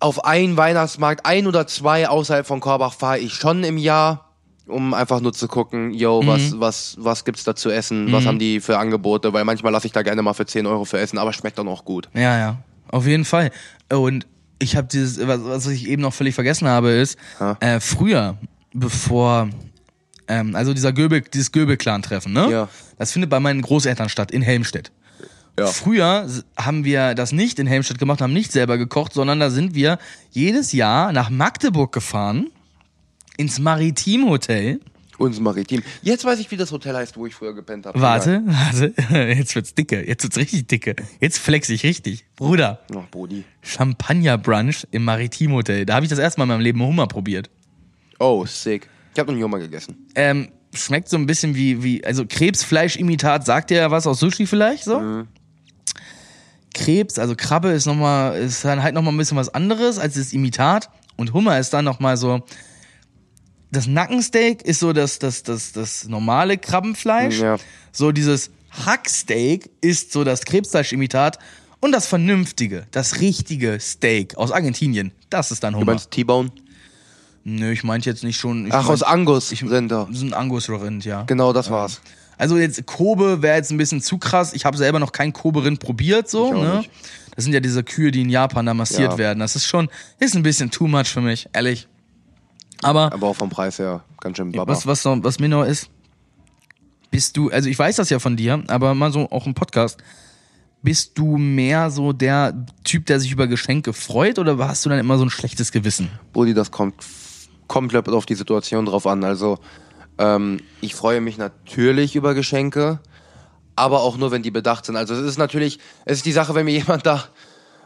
auf einen Weihnachtsmarkt, ein oder zwei außerhalb von Korbach fahre ich schon im Jahr, um einfach nur zu gucken, yo, was, was, was gibt's da zu essen, was haben die für Angebote, weil manchmal lasse ich da gerne mal für 10 Euro für essen, aber schmeckt dann auch gut. Ja, ja. Auf jeden Fall. Und ich habe dieses, was, was ich eben noch völlig vergessen habe, ist, äh, früher, bevor, ähm, also dieser Göbel, dieses Göbel-Clan-Treffen, ne? Ja. Das findet bei meinen Großeltern statt, in Helmstedt. Ja. Früher haben wir das nicht in Helmstedt gemacht, haben nicht selber gekocht, sondern da sind wir jedes Jahr nach Magdeburg gefahren, ins Maritim-Hotel. Uns Maritim. Jetzt weiß ich, wie das Hotel heißt, wo ich früher gepennt habe. Warte, warte, <laughs> jetzt wird's dicke, jetzt wird's richtig dicke. Jetzt flex ich richtig. Bruder, Ach, Brudi. Champagner-Brunch im Maritim-Hotel. Da habe ich das erste Mal in meinem Leben Hummer probiert. Oh, sick. Ich habe noch nie Hummer gegessen. Ähm, schmeckt so ein bisschen wie, wie also Krebsfleischimitat, sagt dir ja was aus Sushi vielleicht so? Krebs, also Krabbe ist nochmal, ist dann halt nochmal ein bisschen was anderes als das Imitat. Und Hummer ist dann nochmal so. Das Nackensteak ist so das, das, das, das normale Krabbenfleisch. Ja. So dieses Hacksteak ist so das Krebsfleischimitat. Und das vernünftige, das richtige Steak aus Argentinien, das ist dann Du Hummer. meinst T-Bone? Nö, ich meinte jetzt nicht schon. Ich Ach, aus meint- Angus ich- Rinder. Das ist ein Angus-Rind, ja. Genau, das war's. Also jetzt Kobe wäre jetzt ein bisschen zu krass. Ich habe selber noch kein Kobe-Rind probiert, so, ne? nicht. Das sind ja diese Kühe, die in Japan da massiert Ja. werden. Das ist schon, ist ein bisschen too much für mich, ehrlich. Aber Aber auch vom Preis her ganz schön baba. was, was, was mir noch ist, bist du, also ich weiß das ja von dir, aber mal so auch im Podcast, bist du mehr so der Typ, der sich über Geschenke freut oder hast du dann immer so ein schlechtes Gewissen? Brudi, das kommt komplett auf die Situation drauf an. Also, ähm, ich freue mich natürlich über Geschenke, aber auch nur, wenn die bedacht sind. Also, es ist natürlich, es ist die Sache, wenn mir jemand da,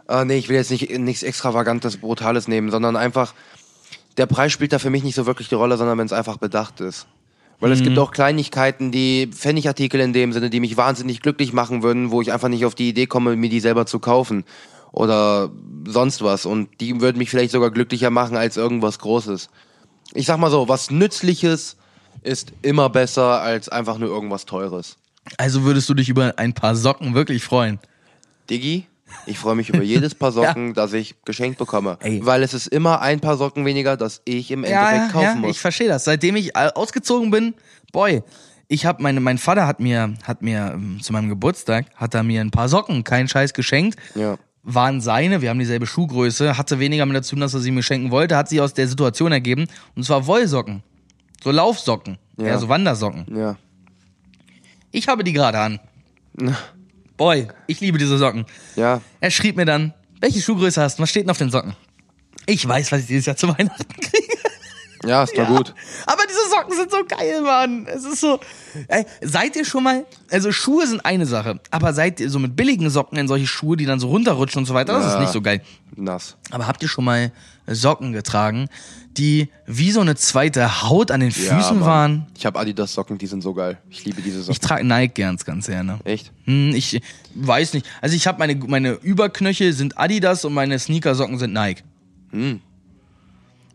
äh, nee, ich will jetzt nicht nichts Extravagantes, Brutales nehmen, sondern einfach, der Preis spielt da für mich nicht so wirklich die Rolle, sondern wenn es einfach bedacht ist. Weil es gibt auch Kleinigkeiten, die Pfennigartikel in dem Sinne, die mich wahnsinnig glücklich machen würden, wo ich einfach nicht auf die Idee komme, mir die selber zu kaufen. Oder sonst was. Und die würden mich vielleicht sogar glücklicher machen als irgendwas Großes. Ich sag mal so, was Nützliches ist immer besser als einfach nur irgendwas Teures. Also würdest du dich über ein paar Socken wirklich freuen? Diggi, ich freue mich über jedes Paar <laughs> Socken, das ich geschenkt bekomme. Ey. Weil es ist immer ein Paar Socken weniger, das ich im Endeffekt kaufen muss. ich verstehe das. Seitdem ich äh, ausgezogen bin, boy, ich habe meine, mein Vater hat mir, hat mir ähm, zu meinem Geburtstag hat er mir ein paar Socken, keinen Scheiß geschenkt. Ja. Waren seine, wir haben dieselbe Schuhgröße, hatte weniger mit dazu, dass er sie mir schenken wollte, hat sich aus der Situation ergeben. Und zwar Wollsocken. So Laufsocken. Ja, Ja. so Wandersocken. Ja. Ich habe die gerade an. Boy, ich liebe diese Socken. Ja. Er schrieb mir dann, welche Schuhgröße hast du? Was steht denn auf den Socken? Ich weiß, was ich dieses Jahr zu Weihnachten kriege. Ja, ist doch gut. Aber diese Socken sind so geil, Mann. Es ist so. Ey, seid ihr schon mal. Also Schuhe sind eine Sache, aber seid ihr so mit billigen Socken in solche Schuhe, die dann so runterrutschen und so weiter, das ist Ja. nicht so geil. Nass. Aber habt ihr schon mal Socken getragen, die wie so eine zweite Haut an den Ja, Füßen Mann. waren? Ich habe Adidas Socken, die sind so geil. Ich liebe diese Ich Socken. trage Nike ganz, ganz gerne. Echt? Hm, ich weiß nicht. Also ich habe meine, meine Überknöchel sind Adidas und meine Sneakersocken sind Nike. Hm.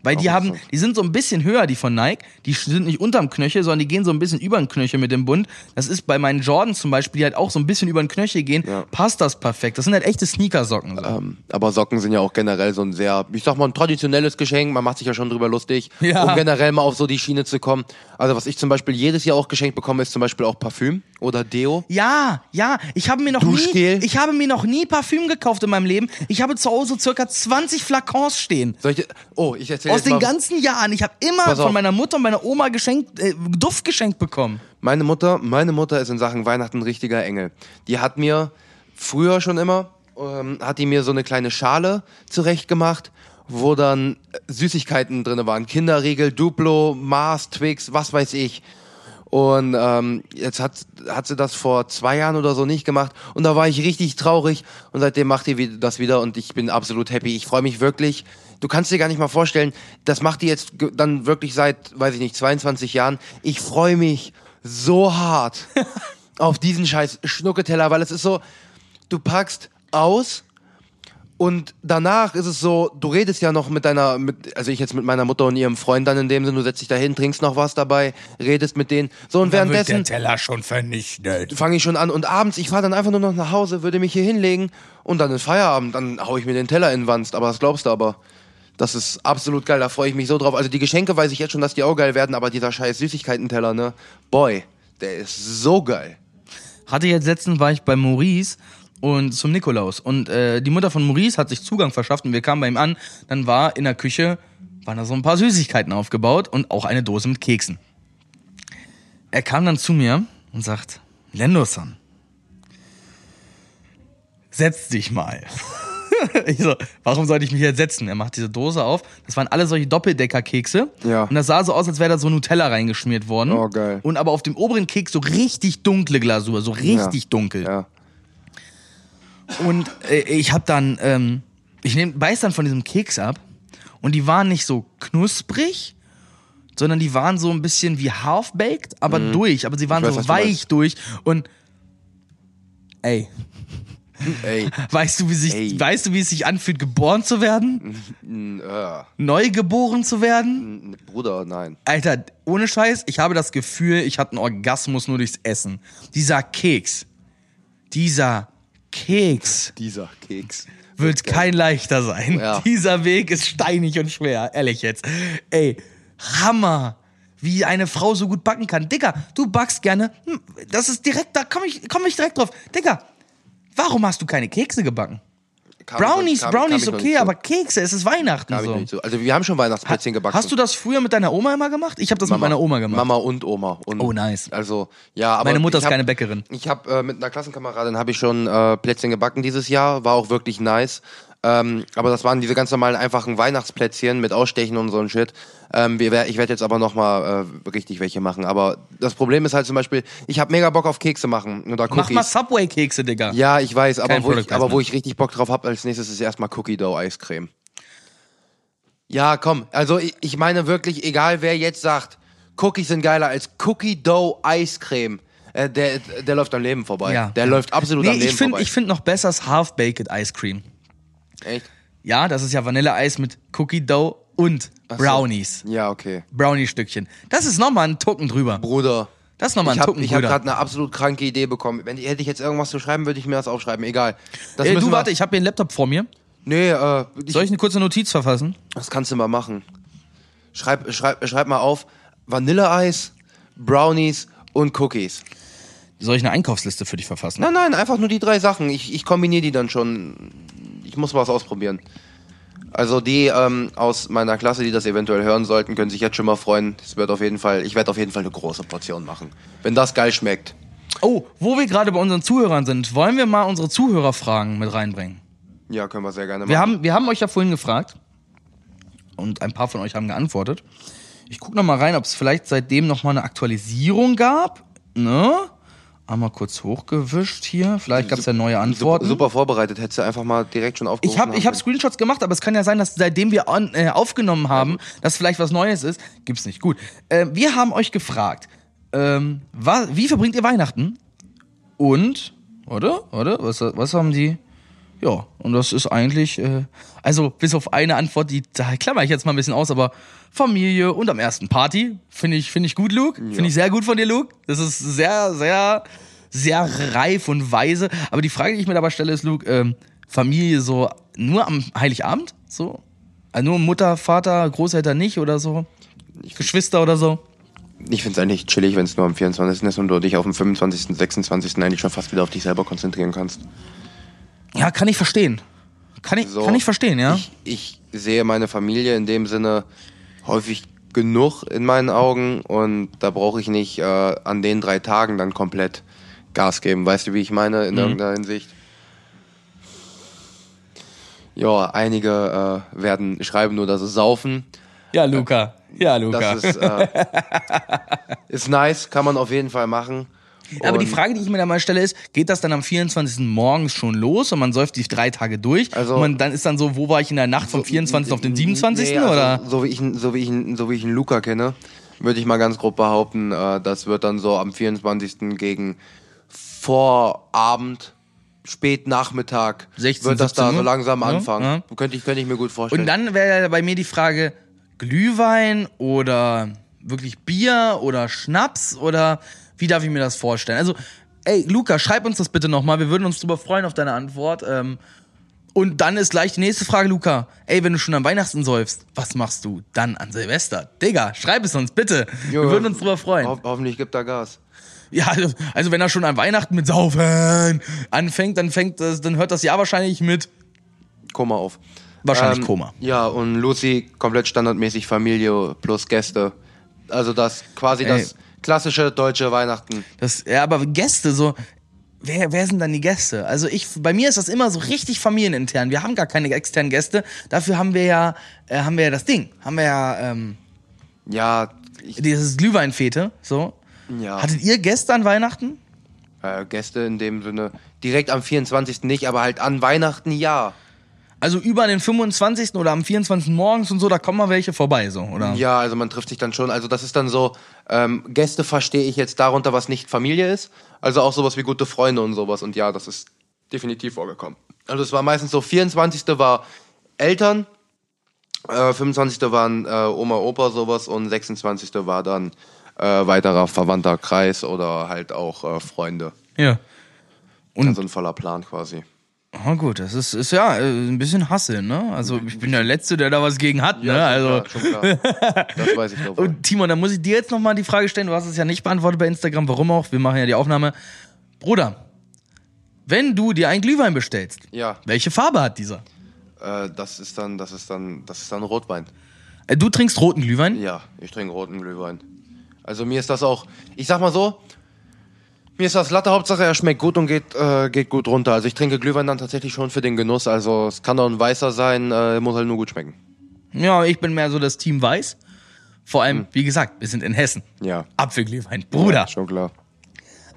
Weil die haben, die sind so ein bisschen höher, die von Nike. Die sind nicht unterm Knöchel, sondern die gehen so ein bisschen über den Knöchel mit dem Bund. Das ist bei meinen Jordans zum Beispiel, die halt auch so ein bisschen über den Knöchel gehen, Ja. passt das perfekt. Das sind halt echte Sneakersocken. So. Ähm, aber Socken sind ja auch generell so ein sehr, ich sag mal, ein traditionelles Geschenk. Man macht sich ja schon drüber lustig, Ja. um generell mal auf so die Schiene zu kommen. Also was ich zum Beispiel jedes Jahr auch geschenkt bekomme, ist zum Beispiel auch Parfüm oder Deo. Ja, ja, ich habe mir noch nie, Duschgel? ich habe mir noch nie Parfüm gekauft in meinem Leben. Ich habe zu Hause circa 20 Flakons stehen. Soll ich, oh, ich erzähle Aus den mal. ganzen Jahren. Ich habe immer von meiner Mutter und meiner Oma geschenkt, äh, Duft geschenkt bekommen. Meine Mutter, meine Mutter ist in Sachen Weihnachten ein richtiger Engel. Die hat mir früher schon immer, ähm, hat die mir so eine kleine Schale zurechtgemacht, wo dann Süßigkeiten drinne waren. Kinderriegel, Duplo, Mars, Twix, was weiß ich. Und ähm, jetzt hat, hat sie das vor zwei Jahren oder so nicht gemacht. Und da war ich richtig traurig. Und seitdem macht die das wieder und ich bin absolut happy. Ich freue mich wirklich. Du kannst dir gar nicht mal vorstellen, das macht die jetzt dann wirklich seit, weiß ich nicht, 22 Jahren. Ich freue mich so hart <laughs> auf diesen scheiß Schnucketeller, weil es ist so, du packst aus und danach ist es so, du redest ja noch mit deiner, mit, also ich jetzt mit meiner Mutter und ihrem Freund dann in dem Sinne, du setzt dich da hin, trinkst noch was dabei, redest mit denen. So und währenddessen Teller schon vernichtet. fange ich schon an und abends, ich fahre dann einfach nur noch nach Hause, würde mich hier hinlegen und dann ist Feierabend, dann hau ich mir den Teller in den Wanst, aber das glaubst du aber. Das ist absolut geil, da freue ich mich so drauf. Also die Geschenke weiß ich jetzt schon, dass die auch geil werden, aber dieser scheiß Süßigkeiten-Teller, ne? Boy, der ist so geil. Hatte jetzt letztens war ich bei Maurice und zum Nikolaus und äh, die Mutter von Maurice hat sich Zugang verschafft und wir kamen bei ihm an. Dann war in der Küche waren da so ein paar Süßigkeiten aufgebaut und auch eine Dose mit Keksen. Er kam dann zu mir und sagt: Lendo-san, setz dich mal. <laughs> Ich so, warum sollte ich mich jetzt setzen? Er macht diese Dose auf. Das waren alle solche Doppeldecker-Kekse. Ja. Und das sah so aus, als wäre da so Nutella reingeschmiert worden. Oh, geil. Und aber auf dem oberen Keks so richtig dunkle Glasur, so richtig Ja. dunkel. Ja. Und äh, ich hab dann, ähm, ich nehm, beiß dann von diesem Keks ab und die waren nicht so knusprig, sondern die waren so ein bisschen wie half-baked, aber durch. Aber sie waren Mhm. Weiß, so weich durch. Und ey, Ey. <laughs> Weißt du, wie sich, Ey. weißt du, wie es sich anfühlt, geboren zu werden? Äh, Neu geboren zu werden? Bruder, nein. Alter, ohne Scheiß, ich habe das Gefühl, ich hatte einen Orgasmus nur durchs Essen. Dieser Keks, dieser Keks Dieser Keks. wird kein leichter sein. Ja. Dieser Weg ist steinig und schwer, ehrlich jetzt. Ey, Hammer, wie eine Frau so gut backen kann. Digga, du backst gerne. Hm, Das ist direkt, da komme ich, komm ich direkt drauf. Digga, warum hast du keine Kekse gebacken? Kam Brownies, kam- kam Brownies, noch okay, aber Kekse, es ist Weihnachten Kam so. zu. Also wir haben schon Weihnachtsplätzchen gebacken. Hast du das früher mit deiner Oma immer gemacht? Ich habe das mit meiner Oma gemacht. Mama und Oma. Und Oh, nice. Also, ja, aber Meine Mutter ist hab, keine Bäckerin. Ich habe äh, mit einer Klassenkameradin habe ich schon äh, Plätzchen gebacken dieses Jahr, war auch wirklich nice. Ähm, aber das waren diese ganz normalen einfachen Weihnachtsplätzchen mit Ausstechen und so ein Shit. Ähm, wir, ich werde jetzt aber nochmal äh, richtig welche machen. Aber das Problem ist halt zum Beispiel, ich habe mega Bock auf Kekse machen oder Cookies. Mach mal Subway-Kekse, Digga. ja, ich weiß, aber Kein wo, Product ich, aber wo ich richtig Bock drauf habe als nächstes ist erstmal Cookie Dough Eiscreme. Ja, komm, also ich, ich meine wirklich, egal wer jetzt sagt, Cookies sind geiler als Cookie Dough Eiscreme, äh, der, der läuft am Leben vorbei. Ja. Der läuft absolut am Nee, Leben ich finde vorbei. ich find noch besser das Half-Baked Ice Cream. Echt? Ja, das ist ja Vanilleeis mit Cookie Dough und so. Brownies. Ja, okay. Brownie-Stückchen. Das ist nochmal ein Tucken drüber. Bruder. Das ist nochmal ein habe Tucken ich hab drüber. gerade eine absolut kranke Idee bekommen. Wenn hätte ich jetzt irgendwas zu schreiben, würde ich mir das aufschreiben. Egal. Das Äh, du, warte, ich habe hier einen Laptop vor mir. Nee, äh, ich, Soll ich eine kurze Notiz verfassen? das kannst du mal machen. Schreib, schreib, schreib mal auf Vanilleeis, Brownies und Cookies. Soll ich eine Einkaufsliste für dich verfassen? Nein, nein, einfach nur die drei Sachen. Ich, ich kombiniere die dann schon. Ich muss was ausprobieren. Also die ähm, aus meiner Klasse, die das eventuell hören sollten, können sich jetzt schon mal freuen. Es wird auf jeden Fall, ich werde auf jeden Fall eine große Portion machen. Wenn das geil schmeckt. Oh, wo wir gerade bei unseren Zuhörern sind, wollen wir mal unsere Zuhörerfragen mit reinbringen. Ja, können wir sehr gerne machen. Wir haben, wir haben euch ja vorhin gefragt und ein paar von euch haben geantwortet. Ich gucke noch mal rein, ob es vielleicht seitdem noch mal eine Aktualisierung gab. Ne? Einmal kurz hochgewischt hier. Vielleicht gab es ja neue super, Antworten. super vorbereitet, hättest du einfach mal direkt schon aufgerufen. Ich habe ich hab Screenshots gemacht, aber es kann ja sein, dass seitdem wir on, äh, aufgenommen haben, dass vielleicht was Neues ist. Gibt's nicht. Gut. Äh, wir haben euch gefragt, ähm, wa, wie verbringt ihr Weihnachten? Und, oder? Oder? Was, was haben die? Ja, und das ist eigentlich, äh, also bis auf eine Antwort, die da klammer ich jetzt mal ein bisschen aus, aber Familie und am ersten Party, finde ich, finde ich gut, Luke. Finde ich sehr gut von dir, Luke. Das ist sehr, sehr, sehr reif und weise. Aber die Frage, die ich mir dabei stelle, ist, Luke, ähm, Familie so nur am Heiligabend? So? Also nur Mutter, Vater, Großeltern nicht oder so? Geschwister oder so? Ich finde es eigentlich chillig, wenn es nur am 24. ist und du dich auf dem 25., 26. eigentlich schon fast wieder auf dich selber konzentrieren kannst. Ja, kann ich verstehen. Kann ich, So. kann ich verstehen, ja? Ich, ich sehe meine Familie in dem Sinne häufig genug in meinen Augen und da brauche ich nicht äh, an den drei Tagen dann komplett Gas geben. Weißt du, wie ich meine in irgendeiner Hinsicht? Ja, einige äh, werden schreiben nur, dass sie saufen. ja, Luca. Ja, Luca. Das ist, äh, <laughs> ist nice, kann man auf jeden Fall machen. Aber die Frage, die ich mir da mal stelle, ist, geht das dann am 24. morgens schon los und man säuft sich drei Tage durch? Also- und man dann ist dann so, wo war ich in der Nacht vom 24. auf den 27. Nee, also oder? So wie ich, so wie ich, so wie ich einen Luca kenne, würde ich mal ganz grob behaupten, äh, das wird dann so am 24. gegen Vorabend, spät Nachmittag 16, wird das da 17 so langsam Ja, anfangen. Könnte, ich, könnte ich mir gut vorstellen. Und dann wäre ja bei mir die Frage, Glühwein oder wirklich Bier oder Schnaps oder wie darf ich mir das vorstellen? Also, ey, Luca, schreib uns das bitte nochmal. Wir würden uns drüber freuen auf deine Antwort. Ähm, und dann ist gleich die nächste Frage, Luca. Ey, wenn du schon an Weihnachten säufst, was machst du dann an Silvester? Digga, schreib es uns bitte. Jo, Wir würden uns drüber freuen. Ho hoffentlich gibt er Gas. Ja, also- also wenn er schon an Weihnachten mit Saufen anfängt, dann fängt das, dann hört das Jahr wahrscheinlich mit Koma auf. wahrscheinlich Koma. Ja, und Lucy komplett standardmäßig Familie plus Gäste. Also das quasi Ey. das klassische deutsche Weihnachten. Das, ja, aber Gäste, so, wer, wer sind dann die Gäste? Also ich, bei mir ist das immer so richtig familienintern. Wir haben gar keine externen Gäste. Dafür haben wir ja, äh, haben wir ja das Ding. Haben wir ja, ähm, Ja, ich, dieses Glühweinfete, so. ja. Hattet ihr Gäste an Weihnachten? Äh, Gäste in dem Sinne. Direkt am 24. nicht, aber halt an Weihnachten ja. Also über den 25. oder am 24. morgens und so, da kommen mal welche vorbei, so, oder? Ja, also man trifft sich dann schon. Also das ist dann so, ähm, Gäste verstehe ich jetzt darunter, was nicht Familie ist. Also auch sowas wie gute Freunde und sowas. Und ja, das ist definitiv vorgekommen. Also es war meistens so, 24. war Eltern, äh, 25. waren äh, Oma, Opa, sowas und 26. war dann äh, weiterer verwandter Kreis oder halt auch äh, Freunde. Ja. Und also ein voller Plan quasi. Oh gut, das ist, ist ja äh, ein bisschen Hassel, ne? Also ich bin der Letzte, der da was gegen hat, Ja, ne? schon Also klar, schon klar. Das weiß ich <laughs> doch. und Timon, da muss ich dir jetzt nochmal die Frage stellen, du hast es ja nicht beantwortet bei Instagram, warum auch? Wir machen ja die Aufnahme. Bruder, wenn du dir einen Glühwein bestellst, Ja, welche Farbe hat dieser? äh, das ist dann, das ist dann, das ist dann Rotwein. Äh, Du trinkst roten Glühwein? Ja, ich trinke roten Glühwein. Also mir ist das auch, ich sag mal so, mir ist das Latte Hauptsache, er schmeckt gut und geht, äh, geht gut runter. Also ich trinke Glühwein dann tatsächlich schon für den Genuss. Also es kann auch ein weißer sein, äh, muss halt nur gut schmecken. Ja, ich bin mehr so das Team Weiß. Vor allem, wie gesagt, wir sind in Hessen. Ja. Apfelglühwein, Bruder. Schon klar.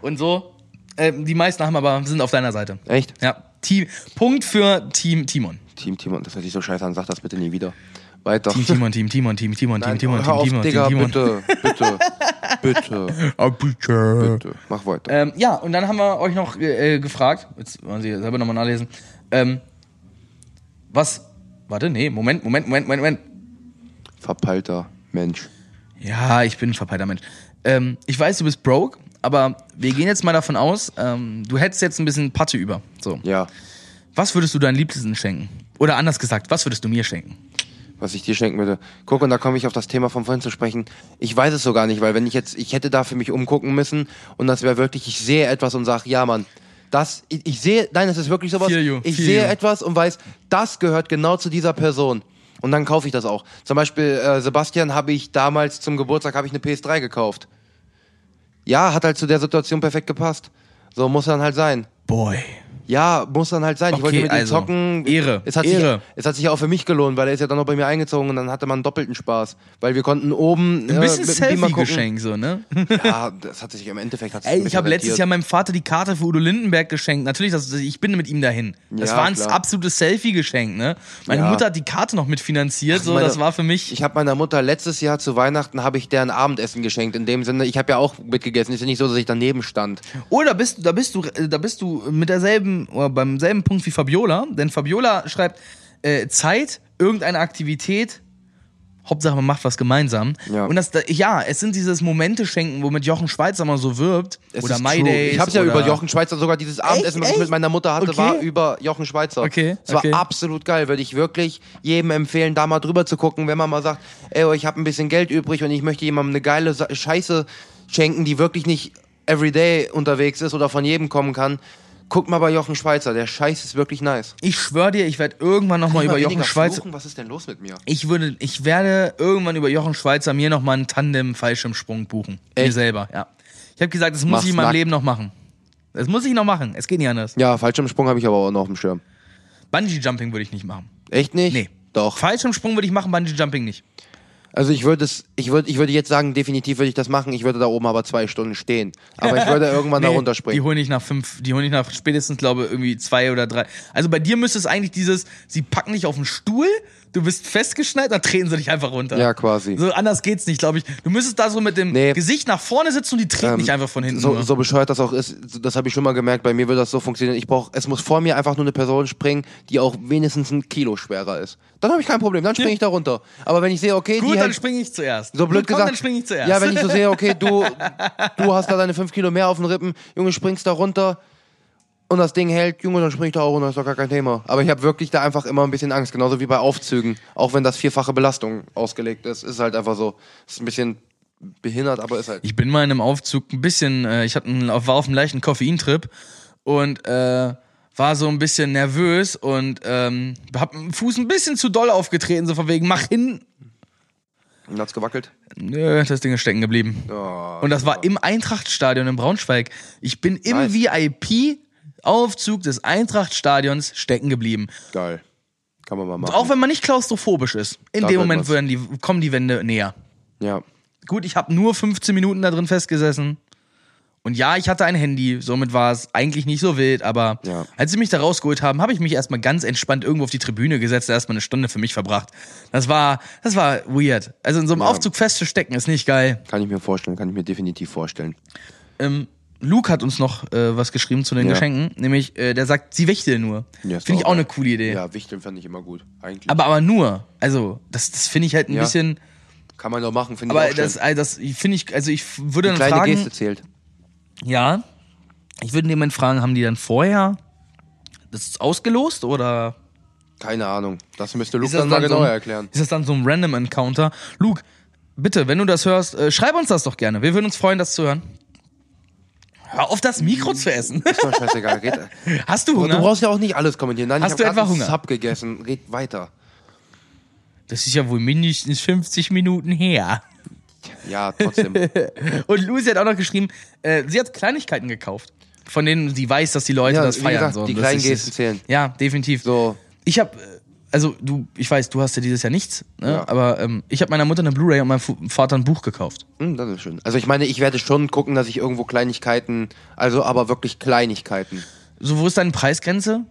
Und so, äh, die meisten haben aber, sind auf deiner Seite. Echt? Ja, Team, Punkt für Team Timon. Team Timon, das hört sich so scheiße an, sag das bitte nie wieder. Weiter. Team Timon, Team Timon, Team Timon, Team Nein, Timon, hör Team auf, Timon, Digga, Team Timon. bitte, bitte, <laughs> bitte, Ah, bitte. bitte. Mach weiter. Ähm, ja, und dann haben wir euch noch äh, gefragt, jetzt wollen Sie selber nochmal nachlesen, ähm, was, warte, nee, Moment, Moment, Moment, Moment, Moment. Verpeilter Mensch. Ja, ich bin ein verpeilter Mensch. Ähm, ich weiß, du bist broke, aber wir gehen jetzt mal davon aus, ähm, du hättest jetzt ein bisschen Patte über. So. Ja, Was würdest du deinen Liebsten schenken? Oder anders gesagt, was würdest du mir schenken? Was ich dir schenken würde. Guck, und da komme ich auf das Thema von vorhin zu sprechen. Ich weiß es so gar nicht, weil wenn ich jetzt, ich hätte da für mich umgucken müssen und das wäre wirklich, ich sehe etwas und sage, ja Mann, das, ich, ich sehe, nein, es ist wirklich sowas, you, ich sehe you. etwas und weiß, das gehört genau zu dieser Person. Und dann kaufe ich das auch. Zum Beispiel, äh, Sebastian habe ich damals zum Geburtstag, habe ich eine PS3 gekauft. Ja, hat halt zu der Situation perfekt gepasst. So muss dann halt sein. Boy. Ja, muss dann halt sein. ich wollte Okay, mit ihm also, zocken. Ehre, Es hat, Ehre. Sich, es hat sich ja auch für mich gelohnt, weil er ist ja dann noch bei mir eingezogen und dann hatte man doppelten Spaß. Weil wir konnten oben. Ein bisschen Beamer gucken. Selfie-Geschenk, so, ne? <laughs> Ja, das hat sich im Endeffekt. Ey, ich habe bisschen letztes. Jahr meinem Vater die Karte für Udo Lindenberg geschenkt. Natürlich, das, ich bin mit ihm dahin. Das Ja, war ein klar. absolutes Selfie-Geschenk, ne? Meine Ja. Mutter hat die Karte noch mitfinanziert, so, meine- das war für mich. Ich habe meiner Mutter letztes Jahr zu Weihnachten habe ich deren Abendessen geschenkt. In dem Sinne, ich habe ja auch mitgegessen. Ist ja nicht so, dass ich daneben stand. Oder Oh, bist, da bist du, da bist du mit derselben, oder beim selben Punkt wie Fabiola, denn Fabiola schreibt äh, Zeit, irgendeine Aktivität, Hauptsache man macht was gemeinsam. Ja. Und das, da- ja, es sind dieses Momente schenken, womit Jochen Schweizer mal so wirbt. Es oder My. Days. Ich habe ja über Jochen Schweizer sogar dieses Abendessen, was ich Echt? mit meiner Mutter hatte, Okay. war über Jochen Schweizer. Okay, Es war okay. absolut geil. Würde ich wirklich jedem empfehlen, da mal drüber zu gucken, wenn man mal sagt, ey, oh, ich habe ein bisschen Geld übrig und ich möchte jemandem eine geile Scheiße schenken, die wirklich nicht everyday unterwegs ist oder von jedem kommen kann. Guck mal bei Jochen Schweizer, der Scheiß ist wirklich nice. Ich schwör dir, ich werde irgendwann nochmal über Jochen Schweizer. fluchen, Was ist denn los mit mir? Ich würde, ich werde irgendwann über Jochen Schweizer mir nochmal einen Tandem-Fallschirmsprung buchen. Mir Echt? selber, ja. Ich habe gesagt, das muss Mach's ich in meinem nackt. Leben noch machen. Das muss ich noch machen. Es geht nicht anders. Ja, Fallschirmsprung habe ich aber auch noch auf dem Schirm. Bungee-Jumping würde ich nicht machen. Echt nicht? Nee. Doch. Fallschirmsprung würde ich machen, Bungee-Jumping nicht. Also ich würde es, ich würde, ich würde jetzt sagen, definitiv würde ich das machen. Ich würde da oben aber zwei Stunden stehen. Aber ich würde irgendwann <laughs> da Die runterspringen. holen ich nach fünf, die holen ich nach spätestens, glaube irgendwie zwei oder drei. Also bei dir müsste es eigentlich dieses, sie packen dich auf den Stuhl, du bist festgeschnallt, dann treten sie dich einfach runter. Ja, quasi. So anders geht's nicht, glaube ich. Du müsstest da so mit dem Nee. Gesicht nach vorne sitzen und die treten Ähm, dich einfach von hinten. So, nur. so bescheuert das auch ist, das habe ich schon mal gemerkt. Bei mir würde das so funktionieren. Ich brauche, es muss vor mir einfach nur eine Person springen, die auch wenigstens ein Kilo schwerer ist. Dann habe ich kein Problem. Dann springe <laughs> ich da runter. Aber wenn ich sehe, okay, Gut, die dann springe ich zuerst. so blöd Gut, komm, gesagt, dann springe ich zuerst. ja, wenn ich so sehe, okay, du, <laughs> du hast da deine fünf Kilo mehr auf den Rippen, Junge, springst da runter. Und das Ding hält, Junge, dann spring ich da auch runter, ist doch gar kein Thema. Aber ich habe wirklich da einfach immer ein bisschen Angst, genauso wie bei Aufzügen. Auch wenn das vierfache Belastung ausgelegt ist, ist halt einfach so. Ist ein bisschen behindert, aber ist halt. Ich bin mal in einem Aufzug ein bisschen, äh, ich hatte einen, war auf einem leichten Koffeintrip und äh, war so ein bisschen nervös und ähm, hab den Fuß ein bisschen zu doll aufgetreten, so von wegen, mach hin. Und hat's gewackelt? Nö, das Ding ist stecken geblieben. Oh, Und das war im Eintrachtstadion in Braunschweig. Ich bin im Nice. VIP-Aufzug des Eintrachtstadions stecken geblieben. geil. Kann man mal machen. Auch wenn man nicht klaustrophobisch ist. In Da dem Moment werden die, kommen die Wände näher. ja. Gut, ich habe nur 15 Minuten da drin festgesessen. Und ja, ich hatte ein Handy, somit war es eigentlich nicht so wild, aber Ja. als sie mich da rausgeholt haben, habe ich mich erstmal ganz entspannt irgendwo auf die Tribüne gesetzt, erstmal eine Stunde für mich verbracht. Das war, das war weird. Also in so einem Ja. Aufzug festzustecken ist nicht geil. Kann ich mir vorstellen, kann ich mir definitiv vorstellen. Ähm, Luke hat uns noch äh, was geschrieben zu den Ja. Geschenken, nämlich der der sagt, sie wichteln nur. Ja, finde ich auch auch eine geil. coole Idee. Ja, Wichteln fand ich immer gut. Eigentlich. Aber aber nur, also das das finde ich halt ein Ja. bisschen. Kann man doch machen, finde ich Aber auch das, schön. also das finde ich, also ich würde dann kleine fragen, Geste zählt. ja, ich würde jemanden fragen, haben die dann vorher das ausgelost oder Keine Ahnung. Das müsste Luke das dann mal dann so genauer ein, erklären. Ist das dann so ein Random Encounter? Luke, bitte, wenn du das hörst, äh, schreib uns das doch gerne. Wir würden uns freuen, das zu hören. Hör auf, das Mikro zu essen. Ist doch scheißegal. Red. <laughs> Hast du Du Hunger? brauchst ja auch nicht alles kommentieren. Nein, Hast ich du hab etwa grad einen? Sub gegessen. Red weiter. Das ist ja wohl mindestens 50 Minuten her. Ja, trotzdem. <laughs> Und Lucy hat auch noch geschrieben, äh, sie hat Kleinigkeiten gekauft, von denen sie weiß, dass die Leute Ja, das feiern. gesagt, so. die Das kleinen Gesten zählen. Ja, definitiv. So. Ich habe, also du, ich weiß, du hast ja dieses Jahr nichts, ne? Ja. aber ähm, ich habe meiner Mutter eine Blu-ray und meinem Fu- Vater ein Buch gekauft. Hm, das ist schön. Also ich meine, ich werde schon gucken, dass ich irgendwo Kleinigkeiten, also aber wirklich Kleinigkeiten. So, wo ist deine Preisgrenze?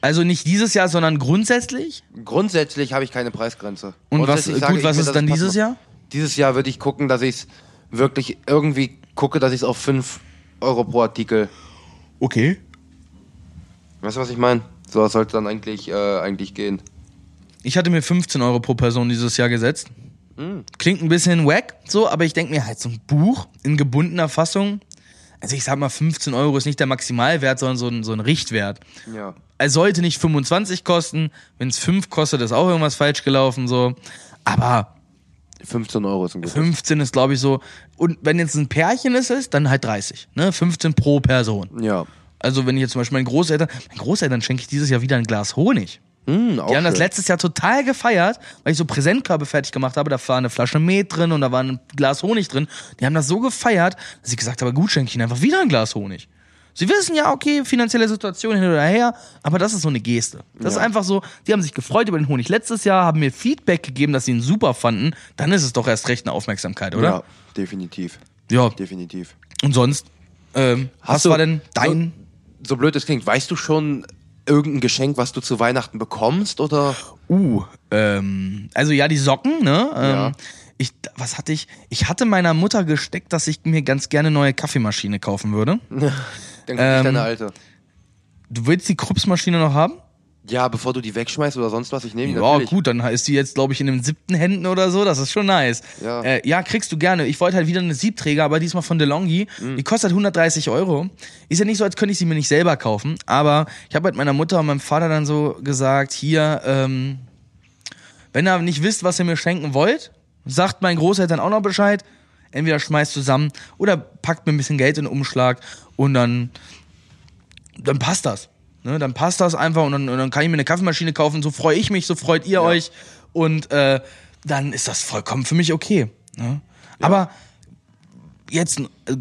Also nicht dieses Jahr, sondern grundsätzlich? Grundsätzlich habe ich keine Preisgrenze. Und was, sage gut, ich was mir, ist dann dieses Jahr? Dieses Jahr würde ich gucken, dass ich es wirklich irgendwie gucke, dass ich es auf 5 Euro pro Artikel. Okay. Weißt du, was ich meine? So was sollte dann eigentlich, äh, eigentlich gehen. Ich hatte mir 15 Euro pro Person dieses Jahr gesetzt. Hm. Klingt ein bisschen wack, so, aber ich denke mir halt so ein Buch in gebundener Fassung. Also ich sag mal, 15 Euro ist nicht der Maximalwert, sondern so ein, so ein Richtwert. Ja. Es sollte nicht 25 kosten. Wenn es 5 kostet, ist auch irgendwas falsch gelaufen, so. Aber 15 Euro ist ein gutes. 15 ist, glaube ich, so. Und wenn jetzt ein Pärchen ist, ist, dann halt 30. Ne? 15 pro Person. Ja. Also wenn ich jetzt zum Beispiel meinen Großeltern, meinen Großeltern schenke ich dieses Jahr wieder ein Glas Honig. Auch Die haben das schön. letztes Jahr total gefeiert, weil ich so Präsentkörbe fertig gemacht habe. Da war eine Flasche Met drin und da war ein Glas Honig drin. Die haben das so gefeiert, dass ich gesagt habe, gut, schenke ich ihnen einfach wieder ein Glas Honig. Sie wissen ja, okay, finanzielle Situation hin oder her, aber das ist so eine Geste. Das Ja. ist einfach so, die haben sich gefreut über den Honig letztes Jahr, haben mir Feedback gegeben, dass sie ihn super fanden. Dann ist es doch erst recht eine Aufmerksamkeit, oder? Ja, definitiv. Ja. Definitiv. Und sonst, ähm, was du- war denn dein... So blöd es klingt, weißt du schon irgendein Geschenk, was du zu Weihnachten bekommst oder? Uh, ähm, also ja, die Socken, ne? Ähm, Ja. Ich, was hatte ich? Ich hatte meiner Mutter gesteckt, dass ich mir ganz gerne eine neue Kaffeemaschine kaufen würde. <laughs> Dann krieg Ähm, ich deine alte. Du willst die Kruppsmaschine noch haben? Ja, bevor du die wegschmeißt oder sonst was, ich nehme die Ja, natürlich. gut, dann ist die jetzt, glaube ich, in den siebten Händen oder so. Das ist schon nice. Ja. äh, ja kriegst du gerne. Ich wollte halt wieder eine Siebträger, aber diesmal von DeLonghi. Mhm. Die kostet 130 Euro. Ist ja nicht so, als könnte ich sie mir nicht selber kaufen. Aber ich habe halt meiner Mutter und meinem Vater dann so gesagt, hier, ähm, wenn ihr nicht wisst, was ihr mir schenken wollt, sagt meinen Großeltern auch noch Bescheid. Entweder schmeißt zusammen oder packt mir ein bisschen Geld in den Umschlag und dann, dann passt das. Ne, dann passt das einfach und dann, und dann kann ich mir eine Kaffeemaschine kaufen. So freue ich mich, so freut ihr euch. Und äh, dann ist das vollkommen für mich okay. Ne? Aber jetzt äh,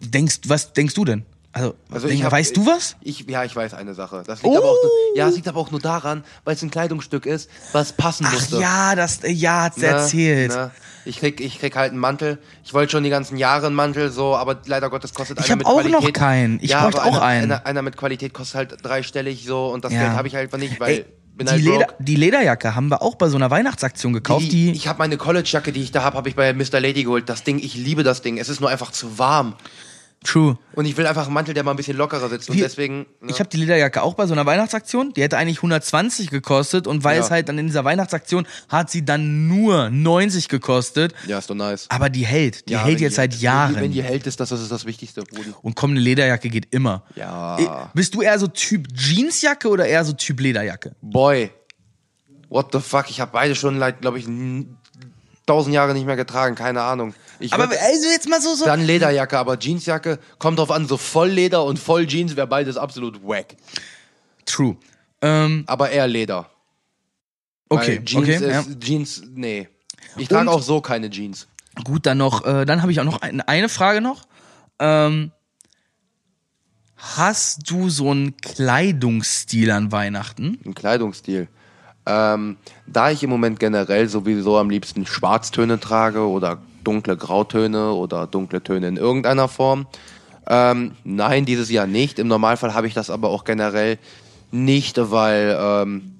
denkst, was denkst du denn? Also, Also ich hab- weißt du was? Ich, ja, ich weiß eine Sache. Das liegt aber auch nur, ja, es liegt aber auch nur daran, weil es ein Kleidungsstück ist, was passen Ach musste. ja, das ja hat's Ne, erzählt. ne. Ich krieg, ich krieg halt einen Mantel. Ich wollte schon die ganzen Jahre einen Mantel, so, aber leider Gottes kostet Ich einer hab mit auch Qualität. noch keinen. Ich ja, bräuchte auch einer, einen. Einer, einer mit Qualität kostet halt dreistellig so und das Ja. Geld habe ich halt einfach nicht, weil Ey, bin die, halt Leder, die Lederjacke haben wir auch bei so einer Weihnachtsaktion gekauft. Die, Die, ich habe meine College-Jacke, die ich da habe, habe ich bei Mr. Lady geholt. Das Ding, ich liebe das Ding. Es ist nur einfach zu warm. True. Und ich will einfach einen Mantel, der mal ein bisschen lockerer sitzt. Und deswegen. Ne? Ich habe die Lederjacke auch bei so einer Weihnachtsaktion. Die hätte eigentlich 120 gekostet und weil Ja. es halt dann in dieser Weihnachtsaktion hat sie dann nur 90 gekostet. ja, ist doch nice. Aber die hält. Die Ja, hält wenn jetzt seit Wenn Jahren. die, wenn die hält, ist das, das ist das Wichtigste, Brudi. und komm, eine Lederjacke geht immer. Ja. Eh, Bist du eher so Typ Jeansjacke oder eher so Typ Lederjacke? Boy. What the fuck? Ich habe beide schon, glaube ich, n- tausend Jahre nicht mehr getragen. Keine Ahnung. Ich Aber würd- also jetzt mal so so. dann Lederjacke, aber Jeansjacke kommt drauf an. So Vollleder und Volljeans wäre beides absolut wack. True. Ähm, Aber eher Leder. okay, Weil Jeans okay. ist, Ja. Jeans, nee. Ich trage auch so keine Jeans. Gut, dann noch, äh, dann habe ich auch noch ein, eine Frage noch. Ähm, hast du so einen Kleidungsstil an Weihnachten? Ein Kleidungsstil. Ähm, da ich im Moment generell sowieso am liebsten Schwarztöne trage oder dunkle Grautöne oder dunkle Töne in irgendeiner Form. Ähm, nein, dieses Jahr nicht. Im Normalfall habe ich das aber auch generell nicht, weil ähm,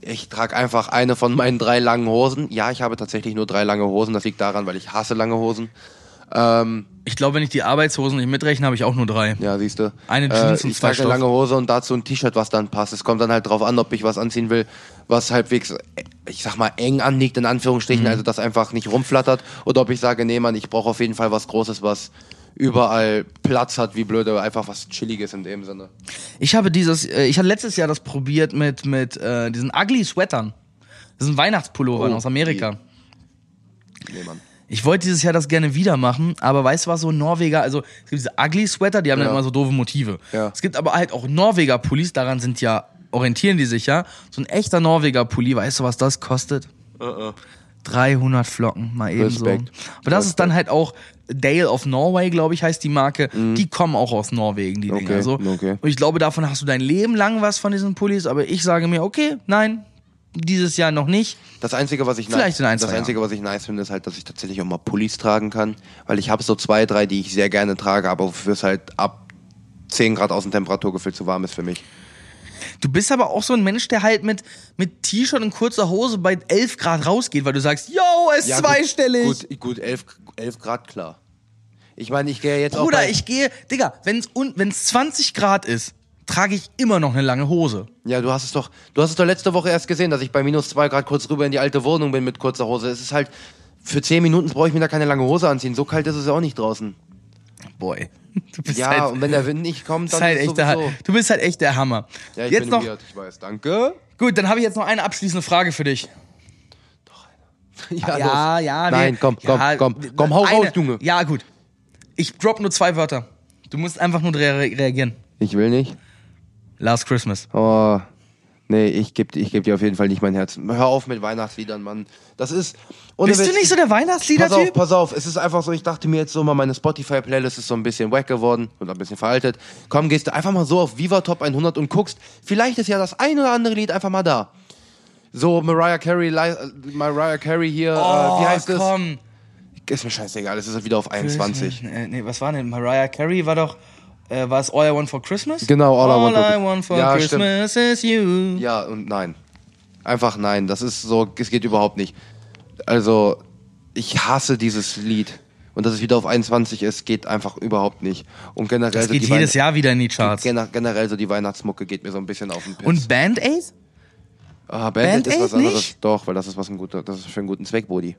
ich trage einfach eine von meinen drei langen Hosen. Ja, ich habe tatsächlich nur drei lange Hosen. Das liegt daran, weil ich hasse lange Hosen. Ähm, Ich glaube, wenn ich die Arbeitshosen nicht mitrechne, habe ich auch nur drei. ja, siehst du. Eine Jeans äh, und ich zwei trage eine lange Hose und dazu ein T-Shirt, was dann passt. Es kommt dann halt drauf an, ob ich was anziehen will, was halbwegs, ich sag mal, eng anliegt, in Anführungsstrichen, Mhm. also das einfach nicht rumflattert. Oder ob ich sage, nee, Mann, ich brauche auf jeden Fall was Großes, was überall Platz hat, wie blöde, einfach was Chilliges in dem Sinne. Ich habe dieses, äh, ich hatte letztes Jahr das probiert mit, mit äh, diesen ugly Sweatern. Das sind Weihnachtspullovern Oh, aus Amerika. Nee, Mann. Ich wollte dieses Jahr das gerne wieder machen, aber weißt du was, so Norweger, also es gibt diese ugly Sweater, die haben dann Ja. immer so doofe Motive. Ja. Es gibt aber halt auch Norweger Pullis, daran sind ja, orientieren die sich ja. So ein echter Norweger Pulli, weißt du, was das kostet? 300 Flocken, mal eben Respekt. so. Aber das ist dann halt auch Dale of Norway, glaube ich, heißt die Marke. Mhm. Die kommen auch aus Norwegen, die Dinger. Okay, So. okay. Und ich glaube, davon hast du dein Leben lang was von diesen Pullis, aber ich sage mir, okay, nein, dieses Jahr noch nicht. Das Einzige, was ich Vielleicht in ein, das Einzige, was ich nice finde, ist halt, dass ich tatsächlich auch mal Pullis tragen kann, weil ich habe so zwei, drei, die ich sehr gerne trage, aber wofür es halt ab 10 Grad Außentemperaturgefühl zu warm ist für mich. Du bist aber auch so ein Mensch, der halt mit, mit T-Shirt und kurzer Hose bei 11 Grad rausgeht, weil du sagst, yo, es ist Ja, zweistellig. Gut, gut, gut 11, 11 Grad, klar. Ich meine, ich gehe jetzt auch Bruder, ich gehe, Digga, wenn es 20 Grad ist, trage ich immer noch eine lange Hose. Ja, du hast es doch, du hast es doch letzte Woche erst gesehen, dass ich bei minus 2 Grad kurz rüber in die alte Wohnung bin mit kurzer Hose. Es ist halt, für 10 Minuten brauche ich mir da keine lange Hose anziehen. So kalt ist es ja auch nicht draußen. Boy. Du bist Ja, halt, und wenn der Wind nicht kommt, dann halt ist echt der, du bist halt echt der Hammer. Ja, ich jetzt bin noch, weird, ich weiß. Danke. gut, dann habe ich jetzt noch eine abschließende Frage für dich. <laughs> Ja, Ja, los. ja. Nein, komm, komm, ja, komm, komm, hau eine, raus, Junge. Ja, gut. Ich drop nur zwei Wörter. Du musst einfach nur rea reagieren. Ich will nicht. Last Christmas. Oh, nee, ich gebe ich geb dir auf jeden Fall nicht mein Herz. Hör auf mit Weihnachtsliedern, Mann. Das ist. Bist du Witz, nicht so der Pass auf, pass auf. Es ist einfach so, ich dachte mir jetzt so mal, meine Spotify-Playlist ist so ein bisschen wack geworden und ein bisschen veraltet. Komm, gehst du einfach mal so auf Viva Top 100 und guckst, vielleicht ist ja das ein oder andere Lied einfach mal da. So Mariah Carey, äh, Mariah Carey hier, äh, Oh, wie heißt es? komm. Ist mir scheißegal, es ist wieder auf 21. Äh, nee, was war denn? Mariah Carey war doch, äh, war es All I Want for Christmas? Genau, All I Want for- I Want for Ja, Christmas is you. Ja und nein. Einfach nein. Das ist so, es geht überhaupt nicht. Also, ich hasse dieses Lied. Und dass es wieder auf 21 ist, geht einfach überhaupt nicht. Und generell, Das so geht die jedes Weihn- Jahr wieder in die Charts. Gener generell so die Weihnachtsmucke geht mir so ein bisschen auf den Piss. Und Band Aid? ah, Band, Band ist was anderes. nicht? Doch, weil das ist was ein guter, das ist für einen guten Zweck, Bodi.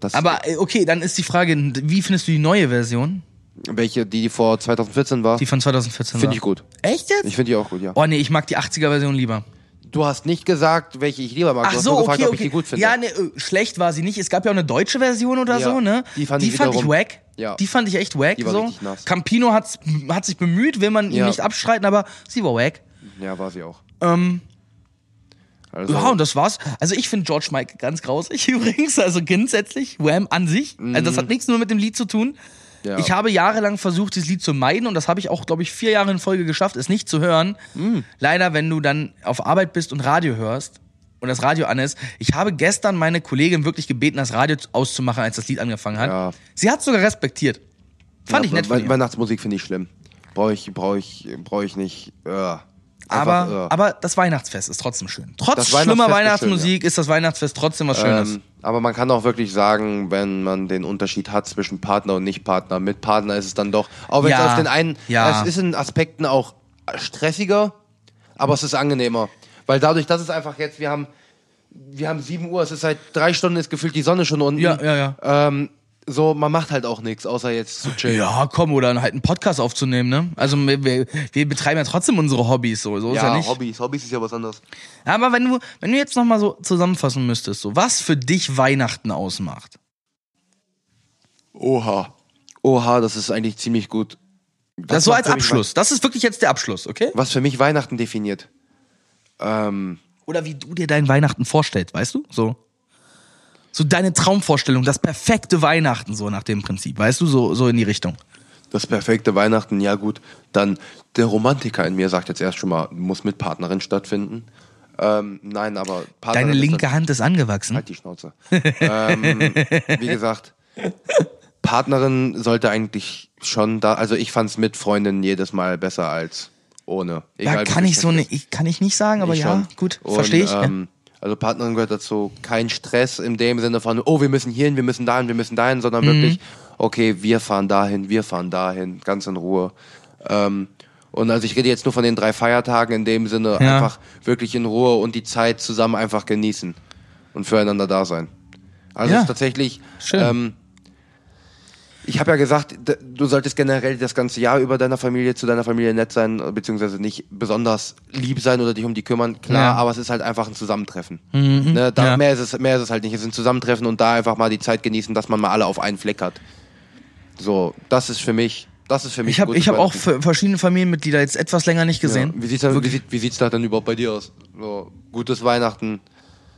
Das Aber äh, okay, dann ist die Frage, wie findest du die neue Version? Welche, die, die vor 2014 war, Die von 2014 finde ich gut. Echt jetzt? Ich finde die auch gut, ja. oh nee, ich mag die 80er Version lieber. Du hast nicht gesagt, welche ich lieber mag. Ach du hast so, nur gefragt, okay, ob ich okay. die gut finde. Ja, nee, äh, schlecht war sie nicht. Es gab ja auch eine deutsche Version oder Ja, so, ne? die fand ich fand ich wack. Ja. Die fand ich echt wack. Die war so. nass. Campino hat's, hat sich bemüht, will man ihm Ja. nicht abstreiten, aber sie war wack. ja, war sie auch. Ähm, Also, Ja, und das war's. Also ich finde George Michael ganz grausig <laughs> übrigens, also grundsätzlich, Wham an sich. Also das hat nichts nur mit dem Lied zu tun. Ja. Ich habe jahrelang versucht, dieses Lied zu meiden und das habe ich auch, glaube ich, vier Jahre in Folge geschafft, es nicht zu hören. Mhm. Leider, wenn du dann auf Arbeit bist und Radio hörst und das Radio an ist. Ich habe gestern meine Kollegin wirklich gebeten, das Radio auszumachen, als das Lied angefangen hat. Ja. Sie hat sogar respektiert. Fand ja, ich nett von ihr. Weihnachtsmusik finde ich schlimm. Brauche ich, brauche ich, brauche ich nicht. Äh. Aber, äh. aber das Weihnachtsfest ist trotzdem schön. Trotz Das schlimmer Weihnachtsfest ist Weihnachtsmusik ist das Weihnachtsfest trotzdem was Schönes. Ähm, aber man kann auch wirklich sagen, wenn man den Unterschied hat zwischen Partner und Nicht-Partner, mit Partner ist es dann doch, auch wenn es Ja, auf den einen, ja. es ist in Aspekten auch stressiger, aber es ist angenehmer. Weil dadurch, dass es einfach jetzt, wir haben, wir haben 7 Uhr, es ist seit drei Stunden, ist gefühlt die Sonne schon unten. Ja, ja, ja. Ähm, so, man macht halt auch nichts, außer jetzt zu chillen. Ja, komm, oder halt einen Podcast aufzunehmen, ne? Also wir, wir, wir betreiben ja trotzdem unsere Hobbys so, so ist ja Ja, nicht. Hobbys, Hobbys ist ja was anderes. Aber wenn du, wenn du jetzt nochmal so zusammenfassen müsstest, so was für dich Weihnachten ausmacht. Oha. Oha, das ist eigentlich ziemlich gut. Das so macht als Abschluss. Das ist wirklich jetzt der Abschluss, okay? Was für mich Weihnachten definiert. Ähm, Oder wie du dir dein Weihnachten vorstellst, weißt du? So. So deine Traumvorstellung, das perfekte Weihnachten, so nach dem Prinzip, weißt du, so, so in die Richtung. das perfekte Weihnachten, ja gut. Dann der Romantiker in mir sagt jetzt erst schon mal, muss mit Partnerin stattfinden. Ähm, nein, aber Partnerin Deine ist linke Hand ist angewachsen. Halt die Schnauze. ähm, wie gesagt, Partnerin sollte eigentlich schon da, also ich fand's mit Freundin jedes Mal besser als ohne. Ja, Egal, wie kann ich so ne, ich, kann ich nicht sagen, aber Ich ja, schon. gut, verstehe ich. Ähm, also Partnerin gehört dazu kein Stress in dem Sinne von, oh, wir müssen hierhin, wir müssen dahin, wir müssen dahin, sondern Mhm. wirklich, okay, wir fahren dahin, wir fahren dahin, ganz in Ruhe. Ähm, und also ich rede jetzt nur von den drei Feiertagen in dem Sinne, Ja. einfach wirklich in Ruhe und die Zeit zusammen einfach genießen und füreinander da sein. Also Ja. es ist tatsächlich, Schön. ähm, ich habe ja gesagt, du solltest generell das ganze Jahr über deiner Familie zu deiner Familie nett sein, beziehungsweise nicht besonders lieb sein oder dich um die kümmern. Klar, Ja. Mhm, aber es ist halt einfach ein Zusammentreffen. Ne, da, Ja. mehr, ist es, mehr ist es halt nicht. Es ist ein Zusammentreffen und da einfach mal die Zeit genießen, dass man mal alle auf einen Fleck hat. So, das ist für mich, das ist für mich Ich habe hab auch verschiedene Familienmitglieder jetzt etwas länger nicht gesehen. Ja. Wie sieht's, da, wie, sieht, wie sieht's da denn überhaupt bei dir aus? So, gutes Weihnachten.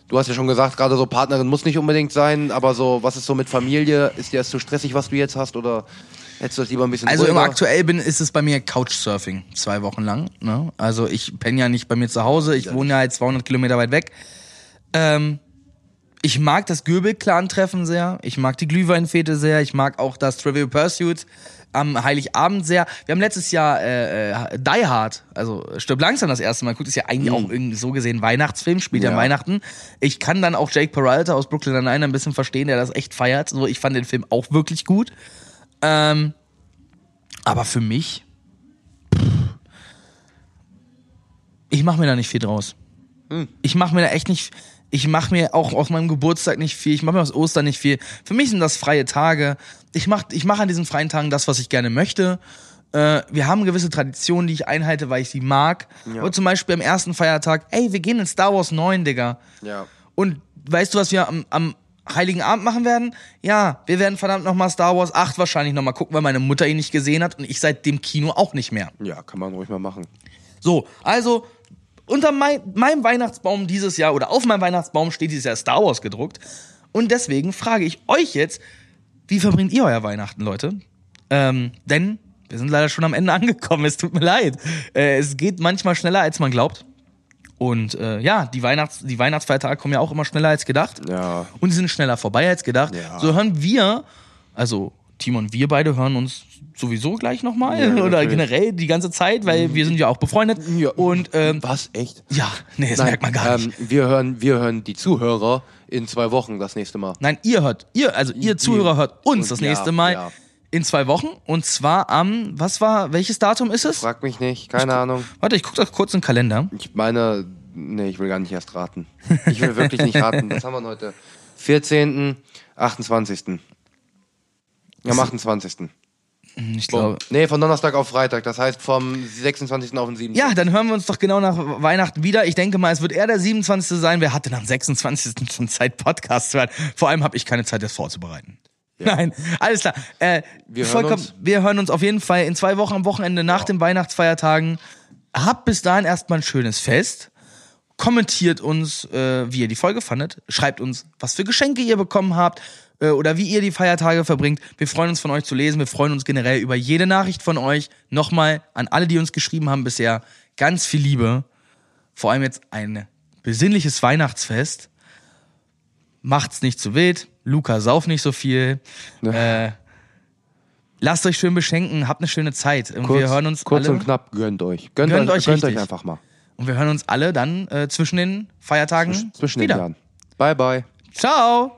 Du hast ja schon gesagt, gerade so Partnerin muss nicht unbedingt sein, aber so, was ist so mit Familie? Ist dir das zu stressig, was du jetzt hast, oder hättest du das lieber ein bisschen Also ruhiger? aktuell bin, ist es bei mir Couchsurfing, zwei Wochen lang. Ne? Also ich penne ja nicht bei mir zu Hause, ich wohne ja halt 200 Kilometer weit weg. Ähm, ich mag das Göbel-Clan-Treffen sehr, ich mag die Glühweinfete sehr, ich mag auch das Trivial Pursuit am Heiligabend sehr. Wir haben letztes Jahr äh, äh, Die Hard, also Stirb langsam das erste Mal geguckt, ist ja eigentlich auch irgendwie so gesehen Weihnachtsfilm, spielt ja. Weihnachten. Ich kann dann auch Jake Peralta aus Brooklyn Nine-Nine ein bisschen verstehen, der das echt feiert. So, ich fand den Film auch wirklich gut. Ähm, aber für mich, pff, ich mache mir da nicht viel draus. Ich mache mir da echt nicht, ich mache mir auch aus meinem Geburtstag nicht viel, ich mache mir aus Ostern nicht viel. Für mich sind das freie Tage. Ich mache ich mach an diesen freien Tagen das, was ich gerne möchte. Äh, wir haben gewisse Traditionen, die ich einhalte, weil ich sie mag. Und zum Beispiel am ersten Feiertag, ey, wir gehen in Star Wars 9, Digga. Ja. Und weißt du, was wir am, am Heiligen Abend machen werden? Ja, wir werden verdammt nochmal Star Wars 8 wahrscheinlich nochmal gucken, weil meine Mutter ihn nicht gesehen hat und ich seit dem Kino auch nicht mehr. Ja, kann man ruhig mal machen. So, also unter mein, meinem Weihnachtsbaum dieses Jahr oder auf meinem Weihnachtsbaum steht dieses Jahr Star Wars gedruckt. Und deswegen frage ich euch jetzt, wie verbringt ihr euer Weihnachten, Leute? Ähm, denn wir sind leider schon am Ende <laughs> angekommen, es tut mir leid. Äh, es geht manchmal schneller, als man glaubt. Und äh, ja, die, Weihnachts-, die Weihnachtsfeiertage kommen ja auch immer schneller als gedacht. Ja. Und sind schneller vorbei als gedacht. Ja. So hören wir, also Timo und wir beide hören uns sowieso gleich nochmal Ja, oder natürlich. generell die ganze Zeit, weil wir sind ja auch befreundet. Ja. Und ähm, Was? Echt? ja, nee, das Nein, merkt man gar nicht. Ähm, wir, hören, wir hören die Zuhörer in zwei Wochen das nächste Mal. Nein, ihr hört, ihr, also ihr Zuhörer hört uns das Ja, nächste Mal ja. in zwei Wochen. Und zwar am, was war, welches Datum ist es? Frag mich nicht, keine Ahnung. Warte, ich gucke doch kurz im Kalender. Ich meine, nee, ich will gar nicht erst raten. Ich will wirklich nicht raten. <laughs> Was haben wir heute? 14., 28. Am 28. Ich glaube. Nee, von Donnerstag auf Freitag. Das heißt vom 26. auf den 7. Ja, dann hören wir uns doch genau nach Weihnachten wieder. Ich denke mal, es wird eher der 27. sein. Wer hatte am 26. schon Zeit, Podcast zu hören? Vor allem habe ich keine Zeit, das vorzubereiten. Nein, alles klar. Äh, Wir hören vollkommen, uns. wir hören uns auf jeden Fall in zwei Wochen am Wochenende nach den Weihnachtsfeiertagen. Habt bis dahin erstmal ein schönes Fest. Kommentiert uns, äh, wie ihr die Folge fandet. Schreibt uns, was für Geschenke ihr bekommen habt äh, oder wie ihr die Feiertage verbringt. Wir freuen uns von euch zu lesen. Wir freuen uns generell über jede Nachricht von euch. Nochmal an alle, die uns geschrieben haben bisher, ganz viel Liebe. Vor allem jetzt ein besinnliches Weihnachtsfest. Macht's nicht zu wild. Luca, sauf nicht so viel. Äh, lasst euch schön beschenken. Habt eine schöne Zeit. Und Kurz, wir hören uns kurz alle. und knapp, gönnt euch. Gönnt, Gönnt euch, gönnt euch einfach mal. Und wir hören uns alle dann äh, zwischen den Feiertagen Zwischen wieder. den Jahren. Bye, bye. Ciao.